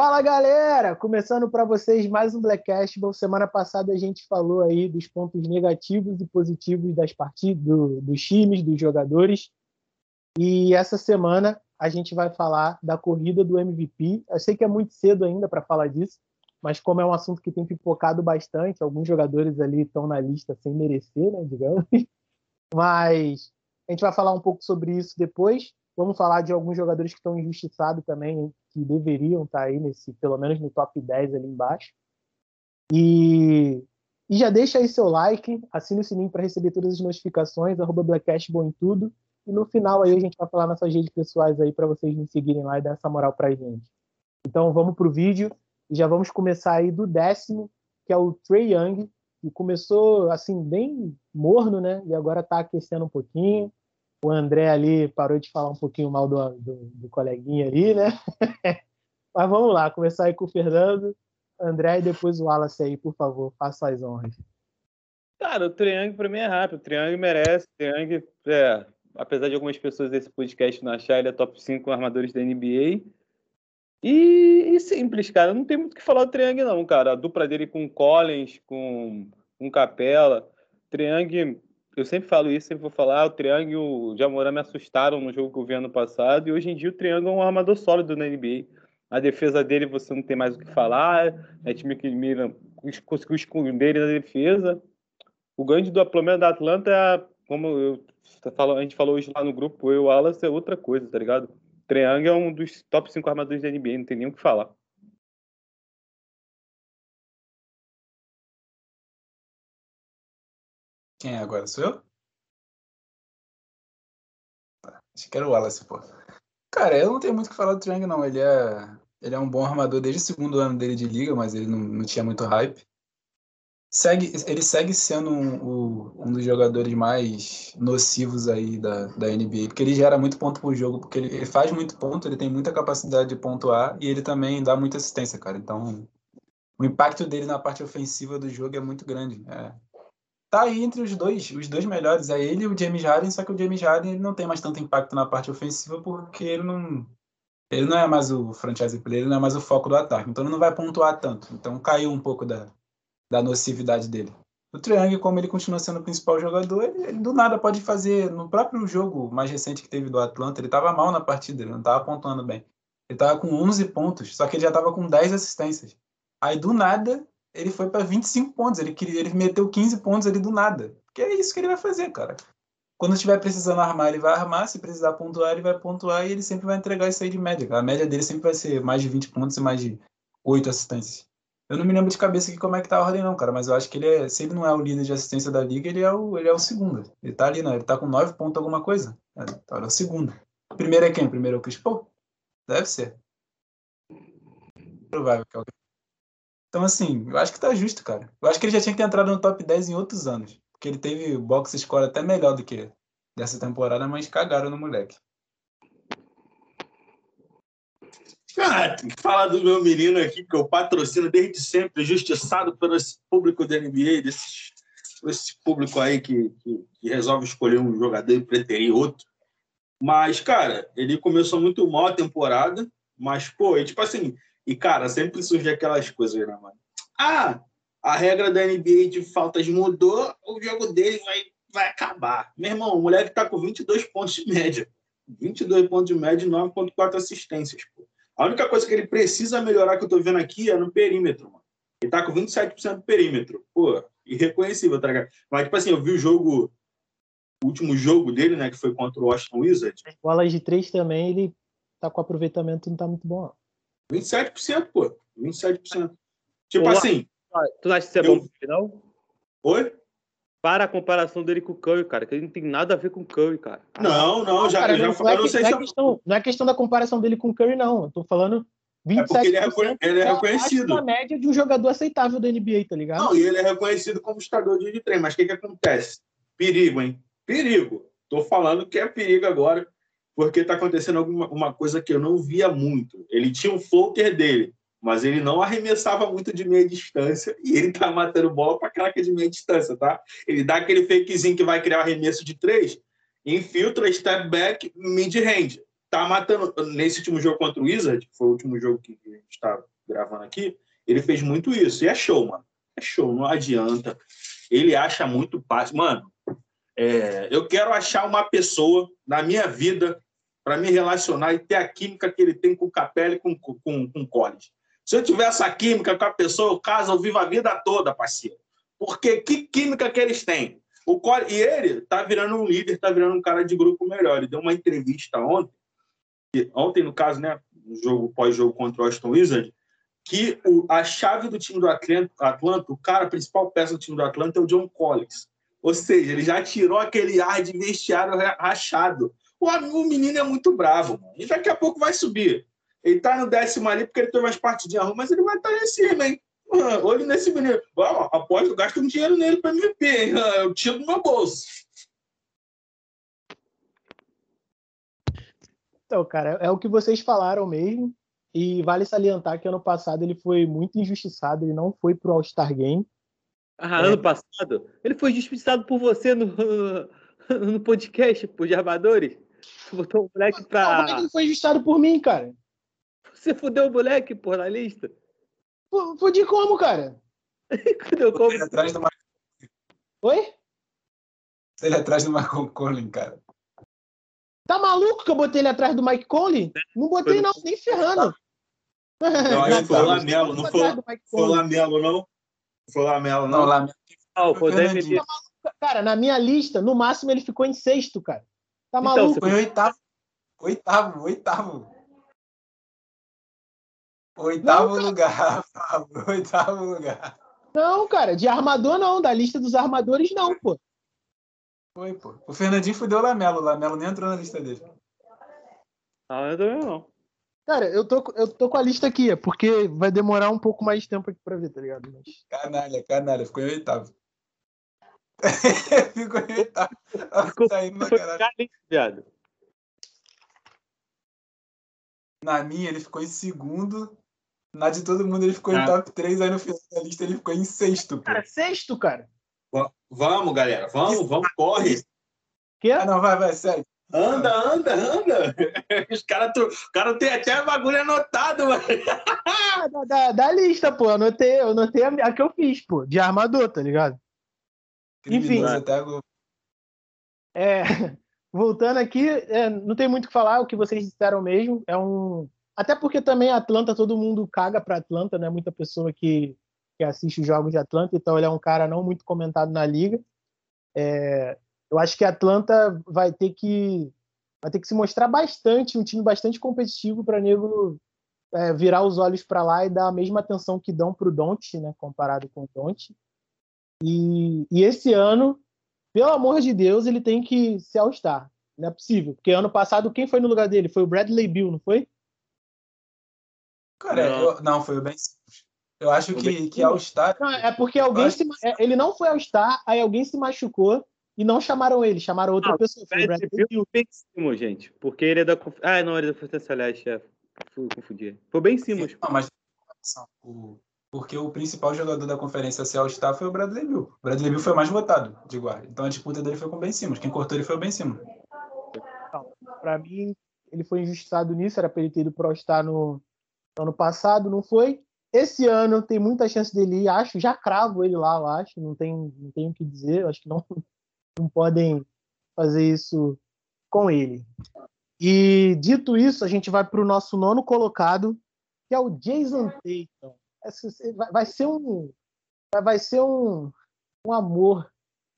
Fala galera, começando para vocês mais um Blackcast. Bom, semana passada a gente falou aí dos pontos negativos e positivos das partidas, do, dos times, dos jogadores. E essa semana a gente vai falar da corrida do MVP. Eu sei que é muito cedo ainda para falar disso, mas como é um assunto que tem pipocado bastante, alguns jogadores ali estão na lista sem merecer, né, digamos. Mas a gente vai falar um pouco sobre isso depois. Vamos falar de alguns jogadores que estão injustiçados também, que deveriam estar aí nesse, pelo menos no top 10 ali embaixo. E, e já deixa aí seu like, assine o sininho para receber todas as notificações, arroba Blackcast bom em tudo. E no final aí a gente vai falar nossas redes pessoais aí para vocês me seguirem lá e dar essa moral pra gente. Então vamos pro vídeo e já vamos começar aí do décimo, que é o Trey Young, que começou assim bem morno, né? E agora está aquecendo um pouquinho o André ali parou de falar um pouquinho mal do, do, do coleguinha ali, né? Mas vamos lá, começar aí com o Fernando, André e depois o Wallace aí, por favor, faça as honras. Cara, o Triângulo para mim é rápido, o Triângulo merece, o Triângulo, é, apesar de algumas pessoas desse podcast não achar, ele é top 5 armadores da NBA. E, e, simples, cara, não tem muito o que falar do Triângulo não, cara. A dupla dele com Collins, com, com Capela, Triângulo eu sempre falo isso, sempre vou falar, o Triângulo e o Jamoran me assustaram no jogo que eu vi ano passado, e hoje em dia o Triângulo é um armador sólido na NBA. A defesa dele você não tem mais o que falar, é time que mira, conseguiu esconder ele na defesa. O grande do problema da Atlanta é, como eu, a gente falou hoje lá no grupo, eu e o Wallace, é outra coisa, tá ligado? Triângulo é um dos top 5 armadores da NBA, não tem nem o que falar. Quem é agora? Sou eu? Acho que era o Wallace, pô. Cara, eu não tenho muito o que falar do Triang, não. Ele é, ele é um bom armador desde o segundo ano dele de liga, mas ele não, não tinha muito hype. Segue, ele segue sendo um, um dos jogadores mais nocivos aí da, da NBA, porque ele gera muito ponto por jogo, porque ele, ele faz muito ponto, ele tem muita capacidade de pontuar e ele também dá muita assistência, cara. Então, o impacto dele na parte ofensiva do jogo é muito grande. É, tá aí entre os dois, os dois melhores. É ele e o James Harden, só que o James Harden ele não tem mais tanto impacto na parte ofensiva porque ele não. Ele não é mais o franchise player, ele não é mais o foco do ataque. Então ele não vai pontuar tanto. Então caiu um pouco da, da nocividade dele. O Triangle, como ele continua sendo o principal jogador, ele, ele, do nada pode fazer. No próprio jogo mais recente que teve do Atlanta, ele estava mal na partida, ele não estava pontuando bem. Ele estava com 11 pontos, só que ele já estava com 10 assistências. Aí do nada ele foi para 25 pontos. Ele, queria, ele meteu 15 pontos ali do nada. Que é isso que ele vai fazer, cara. Quando estiver precisando armar, ele vai armar. Se precisar pontuar, ele vai pontuar e ele sempre vai entregar isso aí de média. A média dele sempre vai ser mais de 20 pontos e mais de 8 assistências. Eu não me lembro de cabeça aqui como é que tá a ordem, não, cara. Mas eu acho que ele é. Se ele não é o líder de assistência da liga, ele é o, ele é o segundo. Ele tá ali, não. Ele tá com 9 pontos alguma coisa. Tá, ele é o segundo. Primeiro é quem? Primeiro é o Chris Paul? Deve ser. Provável que é o então, assim, eu acho que tá justo, cara. Eu acho que ele já tinha que ter entrado no top 10 em outros anos. Porque ele teve box score até melhor do que dessa temporada, mas cagaram no moleque. Ah, tem que falar do meu menino aqui, que eu patrocino desde sempre, justiçado pelo esse público da NBA, desse, esse público aí que, que, que, resolve escolher um jogador e preterir outro. Mas, cara, ele começou muito mal a temporada, mas, pô, é tipo assim, e, cara, sempre surge aquelas coisas, né, mano? Ah, a regra da NBA de faltas mudou, o jogo dele vai, vai acabar. Meu irmão, o moleque tá com 22 pontos de média. 22 pontos de média e 9,4 assistências, pô. A única coisa que ele precisa melhorar que eu tô vendo aqui é no perímetro, mano. Ele tá com 27% do perímetro. Pô, irreconhecível, tá ligado? Mas, tipo assim, eu vi o jogo, o último jogo dele, né, que foi contra o Washington Wizards. Bolas de três também, ele tá com aproveitamento não tá muito bom, 27%, pô. 27%. Tipo Olá. assim. Tu acha que isso é eu... bom pro final? Oi? Para a comparação dele com o Curry, cara, que ele não tem nada a ver com o Curry, cara. Não, não, já, cara, já não, não, é, não, é questão, não é questão da comparação dele com o Curry, não. Eu tô falando 27%. É porque ele é, ele é reconhecido. a média de um jogador aceitável da NBA, tá ligado? Não, e ele é reconhecido como estador de trem. Mas o que, que acontece? Perigo, hein? Perigo. Tô falando que é perigo agora porque está acontecendo alguma uma coisa que eu não via muito. Ele tinha um floater dele, mas ele não arremessava muito de meia distância e ele tá matando bola para craque de meia distância, tá? Ele dá aquele fakezinho que vai criar arremesso de três, infiltra, step back, mid-range. tá matando. Nesse último jogo contra o Wizard, que foi o último jogo que a gente está gravando aqui, ele fez muito isso. E é show, mano. É show, não adianta. Ele acha muito passe. Mano, é, eu quero achar uma pessoa na minha vida para me relacionar e ter a química que ele tem com o Capelli e com, com, com o Collins. Se eu tiver essa química com a pessoa, eu caso, eu vivo a vida toda, parceiro. Porque que química que eles têm? O Collins, e ele tá virando um líder, tá virando um cara de grupo melhor. Ele deu uma entrevista ontem, ontem, no caso, né, no jogo pós-jogo contra o Aston Wizard, que o, a chave do time do Atlanta, Atlanta, o cara, a principal peça do time do Atlanta é o John Collins. Ou seja, ele já tirou aquele ar de vestiário rachado. O, o menino é muito bravo, mano. e daqui a pouco vai subir. Ele tá no décimo ali porque ele tem umas partidinhas ruins, mas ele vai estar tá em cima, hein? Olho nesse menino. Vamos, após eu gasto um dinheiro nele para MVP, hein? Eu tiro do meu bolso. Então, cara, é o que vocês falaram mesmo. E vale salientar que ano passado ele foi muito injustiçado, ele não foi pro All-Star Game. Ah, é. ano passado? Ele foi injustiçado por você no, no podcast, por de armadores? Você botou o moleque pra. Como é que ele foi injustiçado por mim, cara? Você fudeu o moleque, por na lista? Fudi como, cara? Fudeu como? Ele atrás do Mar... Oi? Ele atrás do Michael Collin, cara. Tá maluco que eu botei ele atrás do Mike Conley? Não botei, não, nem ferrando. Não, que foi o Lamelo, não foi, foi o Lamelo, não? Foi o Lamelo, não? Não, Lamelo. Não, foi Cara, na minha lista, no máximo ele ficou em sexto, cara. Tá então, maluco? Então, foi oitavo. Oitavo, oitavo. Oitavo não, lugar, Oitavo lugar. Não, cara, de armador não, da lista dos armadores não, pô. Foi, pô. O Fernandinho fudeu o Lamelo. O Lamelo nem entrou na lista dele. Ah, eu também não. Cara, eu tô, eu tô com a lista aqui, é porque vai demorar um pouco mais de tempo aqui pra ver, tá ligado? Mas... Canalha, canalha. Ficou em oitavo. Ficou oitavo. Ficou saindo na caralho. Na minha, ele ficou em segundo. Na de todo mundo, ele ficou ah. em top 3. Aí no final da lista, ele ficou em sexto. Pô. Cara, sexto, cara. Vamos, galera, vamos, vamos, corre. Que? Ah, não, vai, vai, sério. Anda, anda, anda. Os caras cara tem até bagulho anotado, mano. Da, da, da, lista, pô. Anotei, eu anotei a, a, que eu fiz, pô, de armador, tá ligado? Enfim. Até agora. É, voltando aqui, é, não tem muito o que falar, o que vocês disseram mesmo. É um. Até porque também Atlanta, todo mundo caga pra Atlanta, né? Muita pessoa que que assiste os jogos de Atlanta, então ele é um cara não muito comentado na liga. É, eu acho que Atlanta vai ter que vai ter que se mostrar bastante, um time bastante competitivo para nego é, virar os olhos para lá e dar a mesma atenção que dão para o né, comparado com o Don't. E, e esse ano, pelo amor de Deus, ele tem que se All-Star. Não é possível, porque ano passado quem foi no lugar dele? Foi o Bradley Bill, não foi? Cara, não, eu, não foi o Ben eu acho que, que All-Star. É porque alguém se, que... ele não foi All-Star, aí alguém se machucou e não chamaram ele, chamaram outra não, pessoa. Foi o bem cima, gente. Porque ele é da. Ah, não, ele é da Força Celeste, é. Confundi. Foi bem cima. Não, mas. O... Porque o principal jogador da conferência se All-Star foi o Bradley Bill. O Bradley Bill foi mais votado de guarda. Então a disputa dele foi com o Ben Simmons. Quem cortou ele foi o Ben Simmons. Para mim, ele foi injustiçado nisso. Era para ele ter ido pro All-Star no ano passado, não foi. Esse ano tem muita chance dele ir, acho, já cravo ele lá, eu acho, não tem, não tenho o que dizer, acho que não, não podem fazer isso com ele. E dito isso, a gente vai para o nosso nono colocado, que é o Jason Tatum. Vai ser um, vai ser um, um amor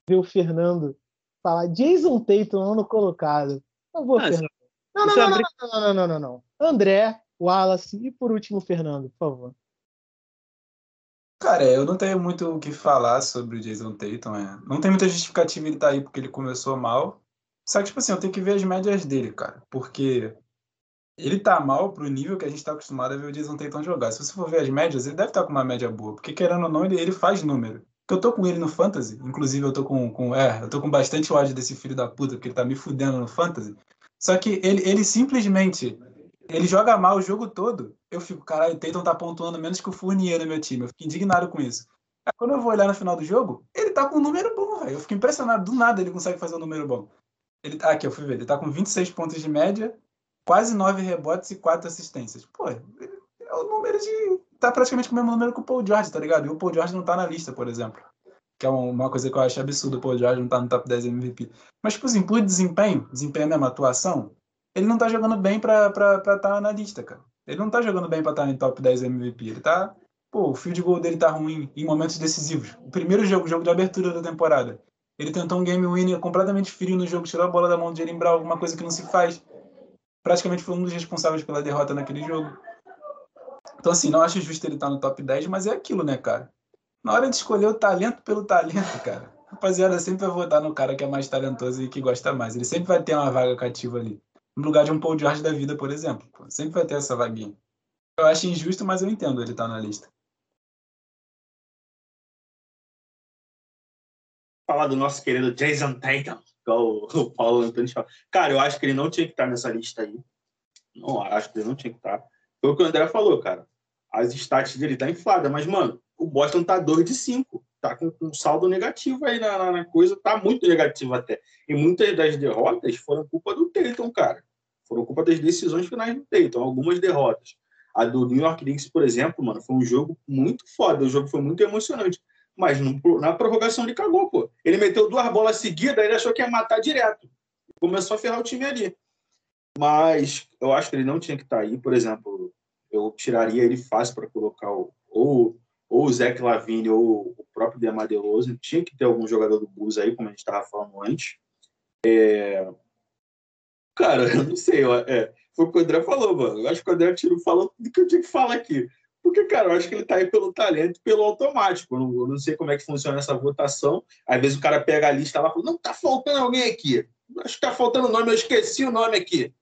ver o Fernando falar Jason Tatum, nono colocado. Por favor, ah, Fernando. Não, não, não, não, não, não, não, não. André, Wallace e por último Fernando, por favor. Cara, eu não tenho muito o que falar sobre o Jason Tatum. É. Não tem muita justificativa ele estar tá aí porque ele começou mal. Só que, tipo assim, eu tenho que ver as médias dele, cara. Porque ele tá mal pro nível que a gente tá acostumado a ver o Jason Tatum jogar. Se você for ver as médias, ele deve estar tá com uma média boa. Porque, querendo ou não, ele, ele faz número. Porque eu tô com ele no Fantasy. Inclusive, eu tô com, com. É, eu tô com bastante ódio desse filho da puta, porque ele tá me fudendo no Fantasy. Só que ele, ele simplesmente ele joga mal o jogo todo. Eu fico, caralho, o Tatum tá pontuando menos que o Fournier no meu time. Eu fico indignado com isso. Aí, quando eu vou olhar no final do jogo, ele tá com um número bom, velho. Eu fico impressionado. Do nada ele consegue fazer um número bom. Ele, aqui, eu fui ver. Ele tá com 26 pontos de média, quase nove rebotes e quatro assistências. Pô, é o número de. Tá praticamente com o mesmo número que o Paul George, tá ligado? E o Paul George não tá na lista, por exemplo. Que é uma coisa que eu acho absurdo o Paul George não tá no top 10 MVP. Mas, tipo assim, por desempenho, desempenho mesmo, atuação, ele não tá jogando bem pra estar tá na lista, cara. Ele não tá jogando bem pra estar tá em top 10 MVP. Ele tá. Pô, o field goal dele tá ruim em momentos decisivos. O primeiro jogo, jogo de abertura da temporada. Ele tentou um game winner completamente frio no jogo, tirou a bola da mão de Jalen Brown, alguma coisa que não se faz. Praticamente foi um dos responsáveis pela derrota naquele jogo. Então, assim, não acho justo ele estar tá no top 10, mas é aquilo, né, cara? Na hora de escolher o talento pelo talento, cara, rapaziada sempre vai votar no cara que é mais talentoso e que gosta mais. Ele sempre vai ter uma vaga cativa ali no lugar de um Paul George da vida, por exemplo. Sempre vai ter essa vaguinha. Eu acho injusto, mas eu entendo ele estar tá na lista. Falar do nosso querido Jason Tatum, igual o Paulo Antônio fala. Cara, eu acho que ele não tinha que estar nessa lista aí. Não, acho que ele não tinha que estar. Foi o que o André falou, cara. As stats dele tá inflada, mas, mano, o Boston tá 2 de 5. Tá com um saldo negativo aí na, na, na, coisa, tá muito negativo até. E muitas das derrotas foram culpa do Tatum, cara. Foram culpa das decisões finais do Tatum, algumas derrotas. A do New York Knicks, por exemplo, mano, foi um jogo muito foda. O jogo foi muito emocionante. Mas no, na prorrogação ele cagou, pô. Ele meteu duas bolas seguidas, ele achou que ia matar direto. Começou a ferrar o time ali. Mas eu acho que ele não tinha que estar tá aí. Por exemplo, eu tiraria ele fácil para colocar o, ou, ou o Zach Lavine ou o próprio Demar DeRozan. Tinha que ter algum jogador do Bulls aí, como a gente estava falando antes. É... Cara, eu não sei. É, foi o que o André falou, mano. Eu acho que o André falou tudo que eu tinha que falar aqui. Porque, cara, eu acho que ele tá aí pelo talento pelo automático. Eu não, eu não, sei como é que funciona essa votação. Às vezes o cara pega a lista lá e fala: não, tá faltando alguém aqui. Acho que tá faltando o nome, eu esqueci o nome aqui.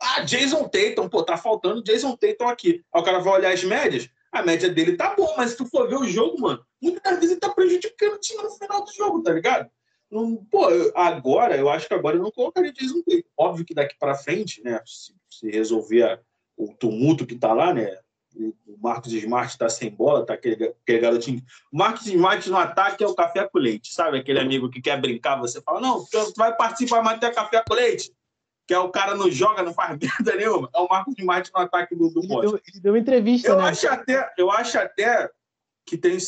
Ah, Jason Tatum, pô, tá faltando Jason Tatum aqui. Aí o cara vai olhar as médias, a média dele tá boa, mas se tu for ver o jogo, mano, muitas vezes ele tá prejudicando o time no final do jogo, tá ligado? Não, pô, agora, eu acho que agora eu não colocaria Jason Tatum. Óbvio que daqui para frente, né, se, se resolver o tumulto que tá lá, né, o Marcos Smart está sem bola, tá aquele, aquele garotinho. O Marcos Smart no ataque é o café com leite, sabe? Aquele amigo que quer brincar, você fala, não, tu vai participar, mas ter café com leite que é o cara não joga, não faz merda nenhuma, é o Marcos Smart no ataque do, do ele, deu, ele deu entrevista, eu né? Acho até, eu acho até que tem,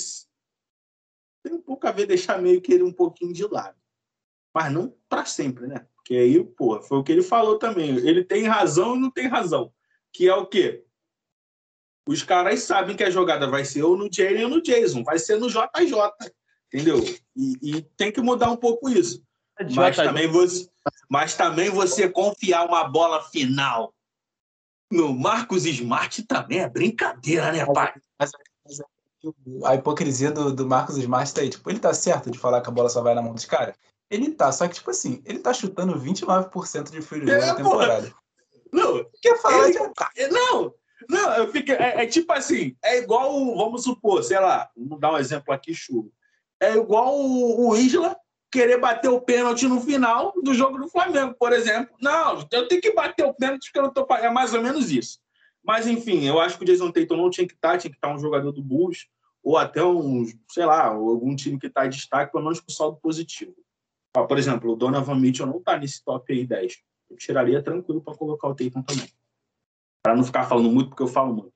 tem um pouco a ver deixar meio que ele um pouquinho de lado. Mas não para sempre, né? Porque aí, pô, foi o que ele falou também. Ele tem razão e não tem razão. Que é o quê? Os caras sabem que a jogada vai ser ou no Jalen ou no Jason, vai ser no JJ, entendeu? E, e tem que mudar um pouco isso. Mas também, você, mas também você confiar uma bola final no Marcos Smart também é brincadeira, né, pai? Mas, mas, a hipocrisia do, do Marcos Smart tá aí. Tipo, ele tá certo de falar que a bola só vai na mão dos caras? Ele tá, só que, tipo assim, ele tá chutando 29% de free é, na temporada. Não, quer falar ele, de cara? Não, não, eu fico, é, é, tipo assim, é igual, vamos supor, sei lá, vamos dar um exemplo aqui, chulo. É igual o, o Isla querer bater o pênalti no final do jogo do Flamengo, por exemplo. Não, eu tenho que bater o pênalti porque eu não tô. É mais ou menos isso. Mas, enfim, eu acho que o Jason Tatum não tinha que estar, tinha que estar um jogador do Bulls, ou até um, sei lá, algum time que está em destaque, pelo menos com saldo positivo. por exemplo, o Donovan Mitchell não está nesse top aí 10. Eu tiraria tranquilo para colocar o Tatum também. Para não ficar falando muito, porque eu falo muito.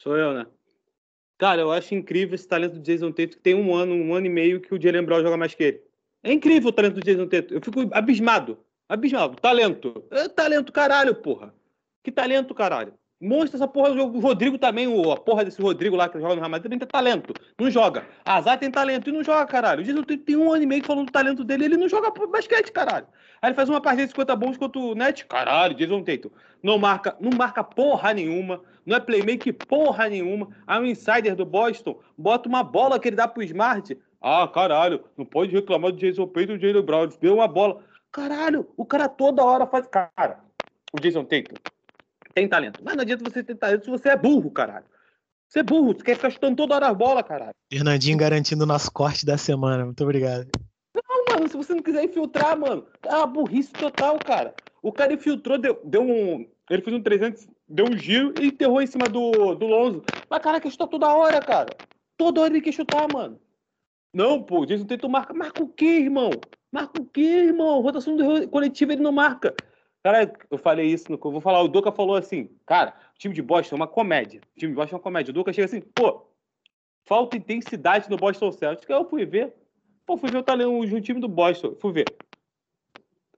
Sou eu, né? Cara, eu acho incrível esse talento do Jason Tatum, que tem um ano, um ano e meio que o Jalen Brown joga mais que ele. É incrível o talento do Jason Tatum. Eu fico abismado. Abismado. Talento. É talento, caralho, porra. Que talento, caralho. Mostra essa porra. O Rodrigo também, a porra desse Rodrigo lá que joga no Real Madrid, também tem talento. Não joga. Azar tem talento e não joga, caralho. O Jason Tatum tem um ano e meio falando do talento dele ele não joga basquete, caralho. Aí ele faz uma partida de 50 bons contra o Net. Caralho, Jason Tatum. Não marca, não marca porra nenhuma. Não é playmaker porra nenhuma. Aí o insider do Boston bota uma bola que ele dá pro Smart. Ah, caralho, não pode reclamar do Jason Tatum e do Jalen Brown. Deu uma bola. Caralho, o cara toda hora faz. Cara, o Jason Tatum tem talento. Mas não adianta você ter talento se você é burro, caralho. Você é burro, você quer ficar chutando toda hora a bola, caralho. Fernandinho garantindo o nosso corte da semana. Muito obrigado. Não, mano, se você não quiser infiltrar, mano, é uma burrice total, cara. O cara infiltrou, deu, deu um. Ele fez um 300, deu um giro e enterrou em cima do, do Lonzo. Mas, cara, quer chutar toda hora, cara. Toda hora ele quer chutar, mano. Não, pô, Jason Tatum marca. Marca o quê, irmão? Marca o quê, irmão? Rotação coletiva ele não marca. Cara, eu falei isso, no, vou falar, o Doca falou assim, cara, o time de Boston é uma comédia. O time de Boston é uma comédia. O Doca chega assim, pô, falta intensidade no Boston Celtics. Eu fui ver. Pô, fui ver o talento do time do Boston. Fui ver.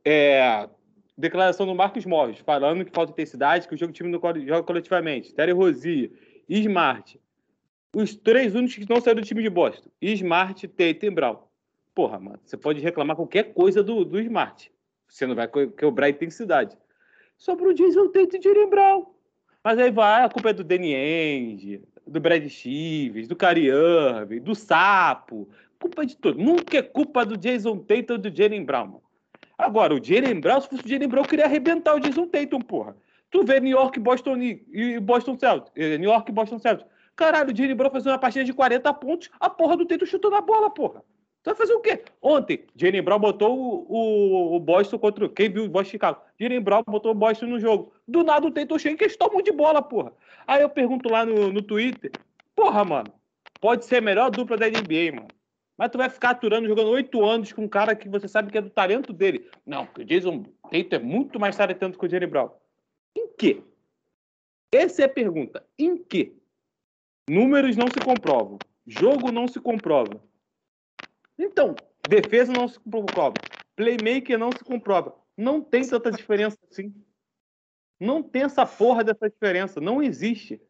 É, declaração do Marcos Morris, falando que falta intensidade, que o jogo time não joga coletivamente. Terry Rozier, Smart. Os três únicos que não saíram do time de Boston. Smart, Tate e Brown. Porra, mano, você pode reclamar qualquer coisa do, do Smart. Você não vai quebrar a intensidade. Só pro Jason Tate e Jalen Brown. Mas aí vai, a culpa é do Danny Ainge, do Brad Stevens, do Irving, do Sapo. Culpa de todo. Nunca é culpa do Jason Tate ou do Jalen Brown. Agora, o Jalen Brown, se fosse o Jalen Brown, eu queria arrebentar o Jason Tatum, porra. Tu vê New York, Boston e Boston Celtics. Eh, New York Boston Celtics. Caralho, o Jalen Brown fazendo uma partida de 40 pontos, a porra do Tatum chutando a bola, porra. Tu vai fazer o quê? Ontem, Jalen Brown botou o, o, o, Boston contra. Quem viu o Boston Chicago? Jalen Brown botou o Boston no jogo. Do nada o Tatum chega e eles tomam de bola, porra. Aí eu pergunto lá no, no Twitter: Porra, mano, pode ser a melhor dupla da NBA, mano. Mas tu vai ficar aturando, jogando oito anos com um cara que você sabe que é do talento dele. Não, porque o Jason Tatum é muito mais talentoso que o Jalen Brown. Em quê? Essa é a pergunta. Em quê? Números não se comprovam. Jogo não se comprova. Então, defesa não se comprova. Playmaker não se comprova. Não tem tanta diferença assim. Não tem essa porra dessa diferença. Não existe.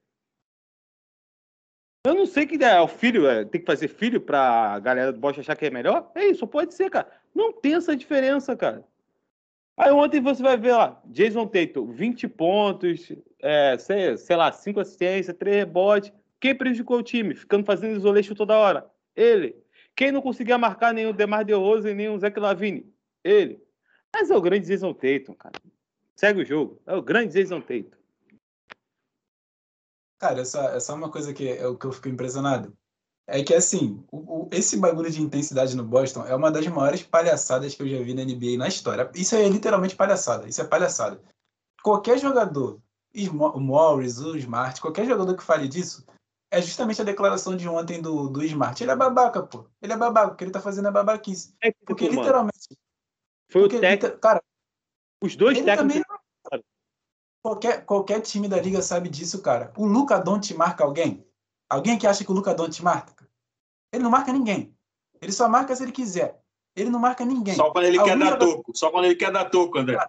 Eu não sei que é o filho, é, tem que fazer filho pra galera do Bosch achar que é melhor. É isso, pode ser, cara. Não tem essa diferença, cara. Aí ontem você vai ver lá, Jason Tatum, 20 pontos, é, sei, sei lá, 5 assistências, 3 rebotes. Quem prejudicou o time? Ficando fazendo isolation toda hora? Ele. Quem não conseguia marcar nem o Demar DeRozan nem o Zé Lavine? Ele. Mas é o grande Jason Tatum, cara. Segue o jogo. É o grande Jason Tatum. Cara, essa, essa é uma coisa que é que eu fico impressionado. É que, assim, o, o, esse bagulho de intensidade no Boston é uma das maiores palhaçadas que eu já vi na NBA na história. Isso é literalmente palhaçada. Isso é palhaçada. Qualquer jogador, o Morris, o Smart, qualquer jogador que fale disso, é justamente a declaração de ontem do, do Smart. Ele é babaca, pô. Ele é babaca. O que ele tá fazendo é babaquice. É porque mano. literalmente. Foi porque, o técnico. Cara, os dois técnicos. Também, Qualquer, qualquer time da liga sabe disso, cara. O Luca Doncic marca alguém? Alguém que acha que o Luca Doncic marca? Ele não marca ninguém. Ele só marca se ele quiser. Ele não marca ninguém. Só quando ele quer dar toco. Só quando ele quer dar toco, André.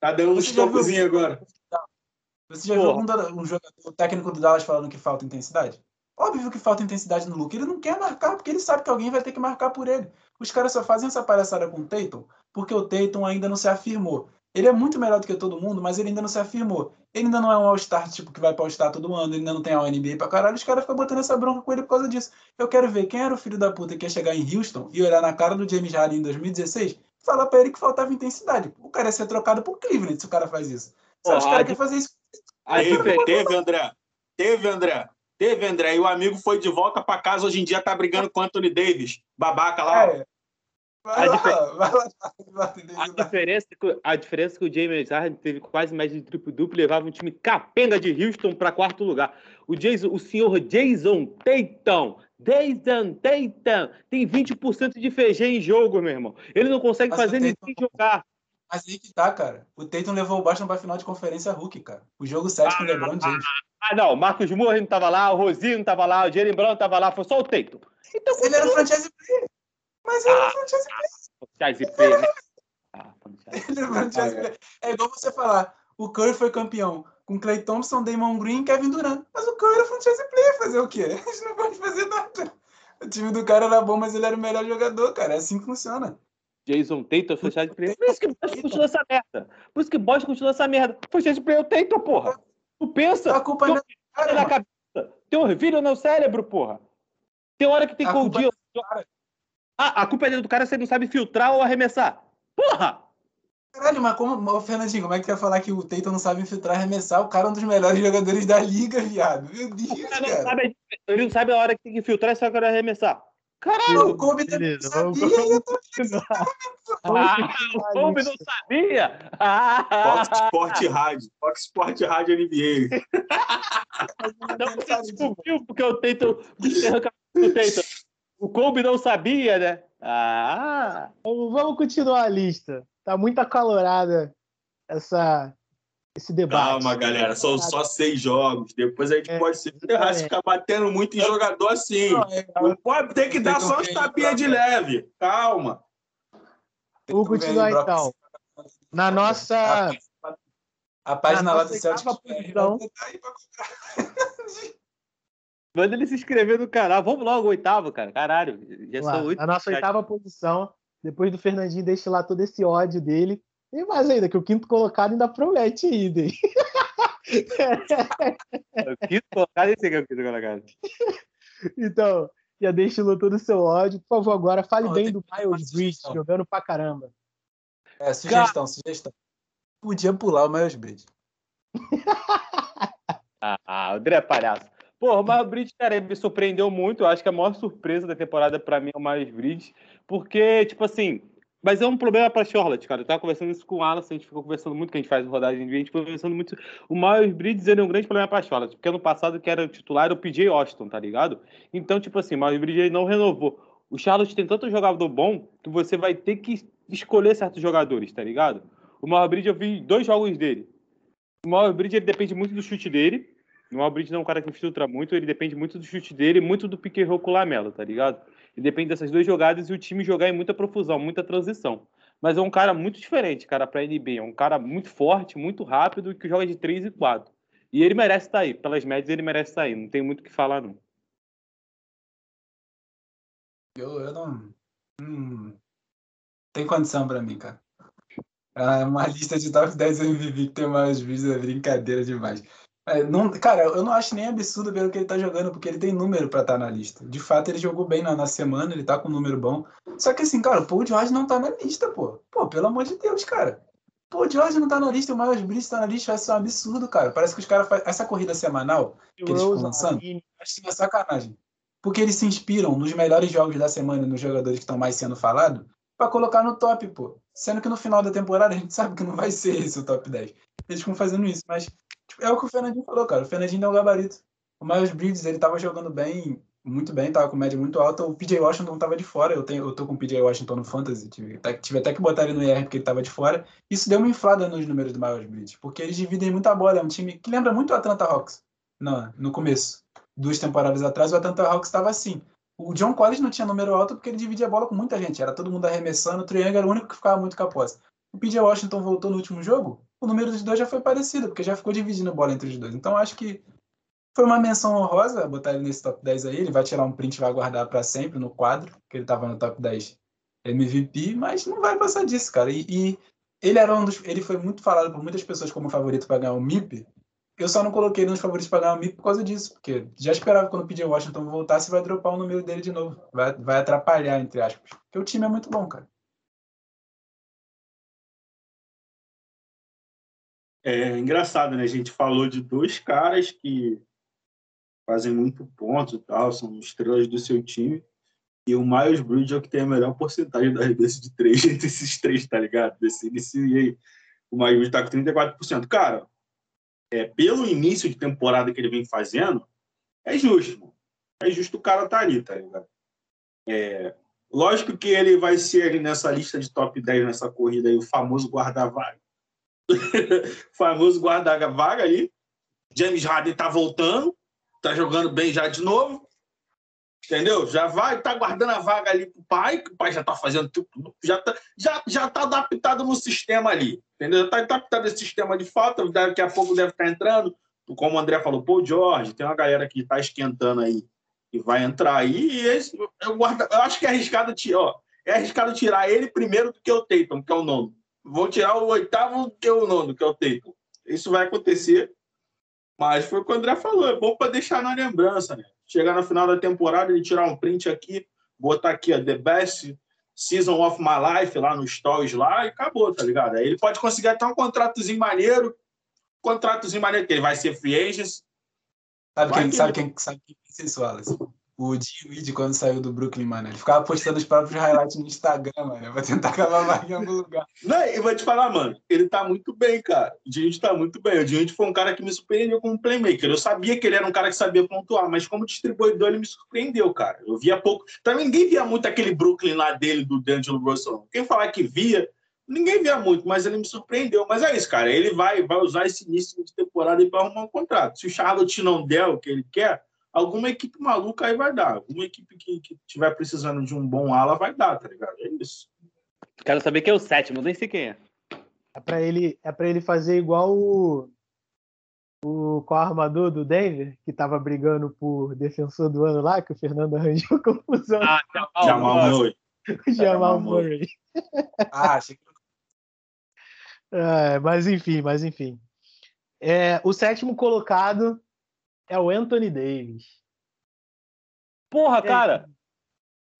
Tá dando uns tocozinhos agora. Você já viu algum um jogador técnico do Dallas falando que falta intensidade? Óbvio que falta intensidade no Luca. Ele não quer marcar, porque ele sabe que alguém vai ter que marcar por ele. Os caras só fazem essa palhaçada com o Tatum porque o Tatum ainda não se afirmou. Ele é muito melhor do que todo mundo, mas ele ainda não se afirmou. Ele ainda não é um All-Star, tipo, que vai para All-Star todo ano, ele ainda não tem a NBA pra caralho, os caras ficam botando essa bronca com ele por causa disso. Eu quero ver quem era o filho da puta que ia chegar em Houston e olhar na cara do James Harden em 2016 e falar pra ele que faltava intensidade. O cara ia ser trocado por Cleveland se o cara faz isso. Só os caras querem fazer isso. Aí, teve, André. Teve, André. Teve, André. E o amigo foi de volta para casa, hoje em dia tá brigando com o Anthony Davis, babaca lá. É. Vai a, lá, difer... vai lá, a, diferença, a diferença é que o James Harden teve quase média de triplo-duplo e levava um time capenga de Houston para quarto lugar. O, Jason, o senhor Jason Tatum, Jason Tatum, tem 20% de FG em jogo, meu irmão. Ele não consegue Mas fazer ninguém jogar. Mas aí que tá, cara. O Tatum levou o Boston pra final de conferência Hulk, cara. O jogo 7 ah, com o LeBron James. Ah, não. Marcos Murray não tava lá, o Rosinho não tava lá, o Jalen Brown não tava lá, foi só o Tatum. Então, ele era o franchise player. Mas ele ah, é franchise player. Franchise player, né? Ah, é franchise player. É igual você falar, o Curry foi campeão com Clay Thompson, Damon Green e Kevin Durant. Mas o Curry era franchise player, fazer o quê? A gente não pode fazer nada. O time do cara era bom, mas ele era o melhor jogador, cara. É assim que funciona. Jason Tatum, franchise player. Por isso que Boston continua essa merda. Por isso que Boston continua essa merda. Franchise player o Tatum, porra. Tu pensa? A culpa não é cara, na cabeça. Tem orvilho no cérebro, porra. Tem hora que tem que dia. Ah, a culpa é do cara, você não sabe filtrar ou arremessar. Porra! Caralho, mas como, Fernandinho, como é que quer falar que o Tatum não sabe infiltrar e arremessar? O cara é um dos melhores jogadores da liga, viado. Meu Deus, cara. Não sabe, ele não sabe a hora que tem que filtrar e só quer arremessar. Caralho! O Kobe não sabia. Ah, o Kobe não sabia? Fox Sport Rádio. Fox Sport Rádio NBA. Então você descobriu porque o Tatum... O Kobe não sabia, né? Ah! Vamos continuar a lista. Tá muito acalorada essa, esse debate. Calma, galera, são só seis jogos. Depois a gente é, pode se ferrar se ficar batendo muito em jogador assim. Não pode ter que dar só uns tapinhas de leve. Calma. Vamos continuar então. Na nossa. A página lá do Celtic. Manda ele se inscrever no canal. Vamos logo, oitavo, cara. Caralho. Já Lá, são oito. A nossa oitava posição, depois do Fernandinho destilar todo esse ódio dele. E mais ainda, que o quinto colocado ainda promete ainda. o quinto colocado, esse aqui é o quinto colocado. Então, já destilou todo o seu ódio. Por favor, agora fale Não, bem do Miles Bridge, jogando pra caramba. É, sugestão, Cara... sugestão. Podia pular o Miles Bridge. ah, André é palhaço. Pô, o Miles Bridge, cara, me surpreendeu muito. Eu acho que a maior surpresa da temporada para mim é o Miles Bridge, porque, tipo assim, mas é um problema para Charlotte, cara. Eu tava conversando isso com o Alan, a gente ficou conversando muito, que a gente faz rodagem de a gente ficou conversando muito. O Miles Bridges é um grande problema para Charlotte, porque ano passado que era o titular era o PJ Austin, tá ligado? Então, tipo assim, o Miles Bridges não renovou. O Charlotte tem tanto jogador bom que você vai ter que escolher certos jogadores, tá ligado? O Miles Bridges, eu vi dois jogos dele. O Miles Bridges, ele depende muito do chute dele, o Albridge não é um cara que infiltra muito, ele depende muito do chute dele, muito do pique com o Lamelo, tá ligado? E depende dessas duas jogadas e o time jogar em muita profusão, muita transição. Mas é um cara muito diferente, cara, pra NBA. É um cara muito forte, muito rápido e que joga de 3 e 4. E ele merece estar tá aí. Pelas médias, ele merece estar tá aí. Não tem muito o que falar, não. Eu, eu não. Hum, tem condição pra mim, cara. É uma lista de top 10 MVP que tem mais vídeos é brincadeira demais. É, não, cara, eu não acho nem absurdo ver o que ele tá jogando, porque ele tem número para estar tá na lista. De fato, ele jogou bem na, na, semana, ele tá com um número bom. Só que assim, cara, o Paul George não tá na lista, pô. Pô, pelo amor de Deus, cara. Pô, o George não tá na lista, o Miles Bridges tá na lista, vai ser um absurdo, cara. Parece que os caras fazem. Essa corrida semanal que eles ficam lançando, acho que é sacanagem. Porque eles se inspiram nos melhores jogos da semana, nos jogadores que estão mais sendo falados, para colocar no top, pô. Sendo que no final da temporada a gente sabe que não vai ser esse o top 10. Eles ficam fazendo isso, mas é o que o Fernandinho falou, cara. O Fernandinho deu o gabarito. O Miles Bridges, ele tava jogando bem, muito bem, tava com média muito alta. O PJ Washington tava de fora. Eu, tenho, eu tô com o PJ Washington no Fantasy. Tive, tive até que botar ele no IR porque ele tava de fora. Isso deu uma inflada nos números do Miles Bridges, porque eles dividem muita bola. É um time que lembra muito o Atlanta Hawks no, no começo. Duas temporadas atrás, o Atlanta Hawks estava assim. O John Collins não tinha número alto porque ele dividia a bola com muita gente. Era todo mundo arremessando. O Triângulo era o único que ficava muito capaz. O PJ Washington voltou no último jogo o número dos dois já foi parecido, porque já ficou dividindo a bola entre os dois. Então acho que foi uma menção honrosa botar ele nesse top 10 aí. Ele vai tirar um print e vai guardar para sempre no quadro, que ele estava no top 10 MVP, mas não vai passar disso, cara. E, e, ele era um dos, ele foi muito falado por muitas pessoas como favorito para ganhar o MIP. Eu só não coloquei nos favoritos para ganhar o MIP por causa disso, porque já esperava quando o PJ Washington voltasse vai dropar o número dele de novo, vai, vai atrapalhar entre aspas. Porque o time é muito bom, cara. É engraçado, né? A gente falou de dois caras que fazem muito ponto e tal, são estrelas do seu time. E o Miles Bridges é o que tem a melhor porcentagem da arremesso de três entre esses três, tá ligado? Desse início e aí. O Miles Bridges tá com 34%. Cara, é, pelo início de temporada que ele vem fazendo, é justo, mano. É justo o cara tá ali, tá ligado? É, lógico que ele vai ser ali nessa lista de top 10 nessa corrida aí, o famoso guarda-vaga. famoso guarda-vaga ali. James Harden tá voltando, tá jogando bem já de novo. Entendeu? Já vai, tá guardando a vaga ali pro pai, que o pai já tá fazendo tudo, já tá, já, já tá adaptado no sistema ali. Entendeu? Já tá adaptado nesse sistema de falta, daqui a pouco deve estar tá entrando. Como o André falou, pô, Jorge, tem uma galera que tá esquentando aí e vai entrar aí. E esse, eu, guarda, eu acho que é arriscado, ó, é arriscado tirar ele primeiro do que o Tatum, que é o nono vão tirar o oitavo que é o nono, que é o Tatum. Isso vai acontecer. Mas foi o que o André falou, é bom para deixar na lembrança, né? Chegar no final da temporada, ele tirar um print aqui, botar aqui a The Best Season of My Life lá no Stories lá e acabou, tá ligado? Aí ele pode conseguir até um contratozinho maneiro, contratozinho maneiro, que ele vai ser free agent. Sabe quem, sabe quem sabe quem fez isso? O Dinwiddie quando saiu do Brooklyn, mano. Ele ficava postando os próprios highlights no Instagram, mano. Pra tentar mais em algum lugar. Não, eu vou te falar, mano. Ele tá muito bem, cara. O Dinwiddie tá muito bem. O Dinwiddie foi um cara que me surpreendeu como playmaker. Eu sabia que ele era um cara que sabia pontuar, mas como distribuidor ele me surpreendeu, cara. Eu via pouco. Também ninguém via muito aquele Brooklyn lá dele, do D'Angelo Russell. Quem falar que via, ninguém via muito, mas ele me surpreendeu. Mas é isso, cara. Ele vai, vai usar esse início de temporada pra arrumar um contrato. Se o Charlotte não der o que ele quer alguma equipe maluca aí vai dar. Alguma equipe que, que tiver precisando de um bom ala vai dar, tá ligado? É isso. Quero saber quem é o sétimo, nem sei quem é. É pra ele, é pra ele fazer igual o, o co-armador do Denver, que tava brigando por defensor do ano lá, que o Fernando arranjou confusão. Ah, Jamal Murray. Jamal Murray. Ah, achei que. É, mas enfim, mas enfim. É, o sétimo colocado é o Anthony Davis. Porra, cara!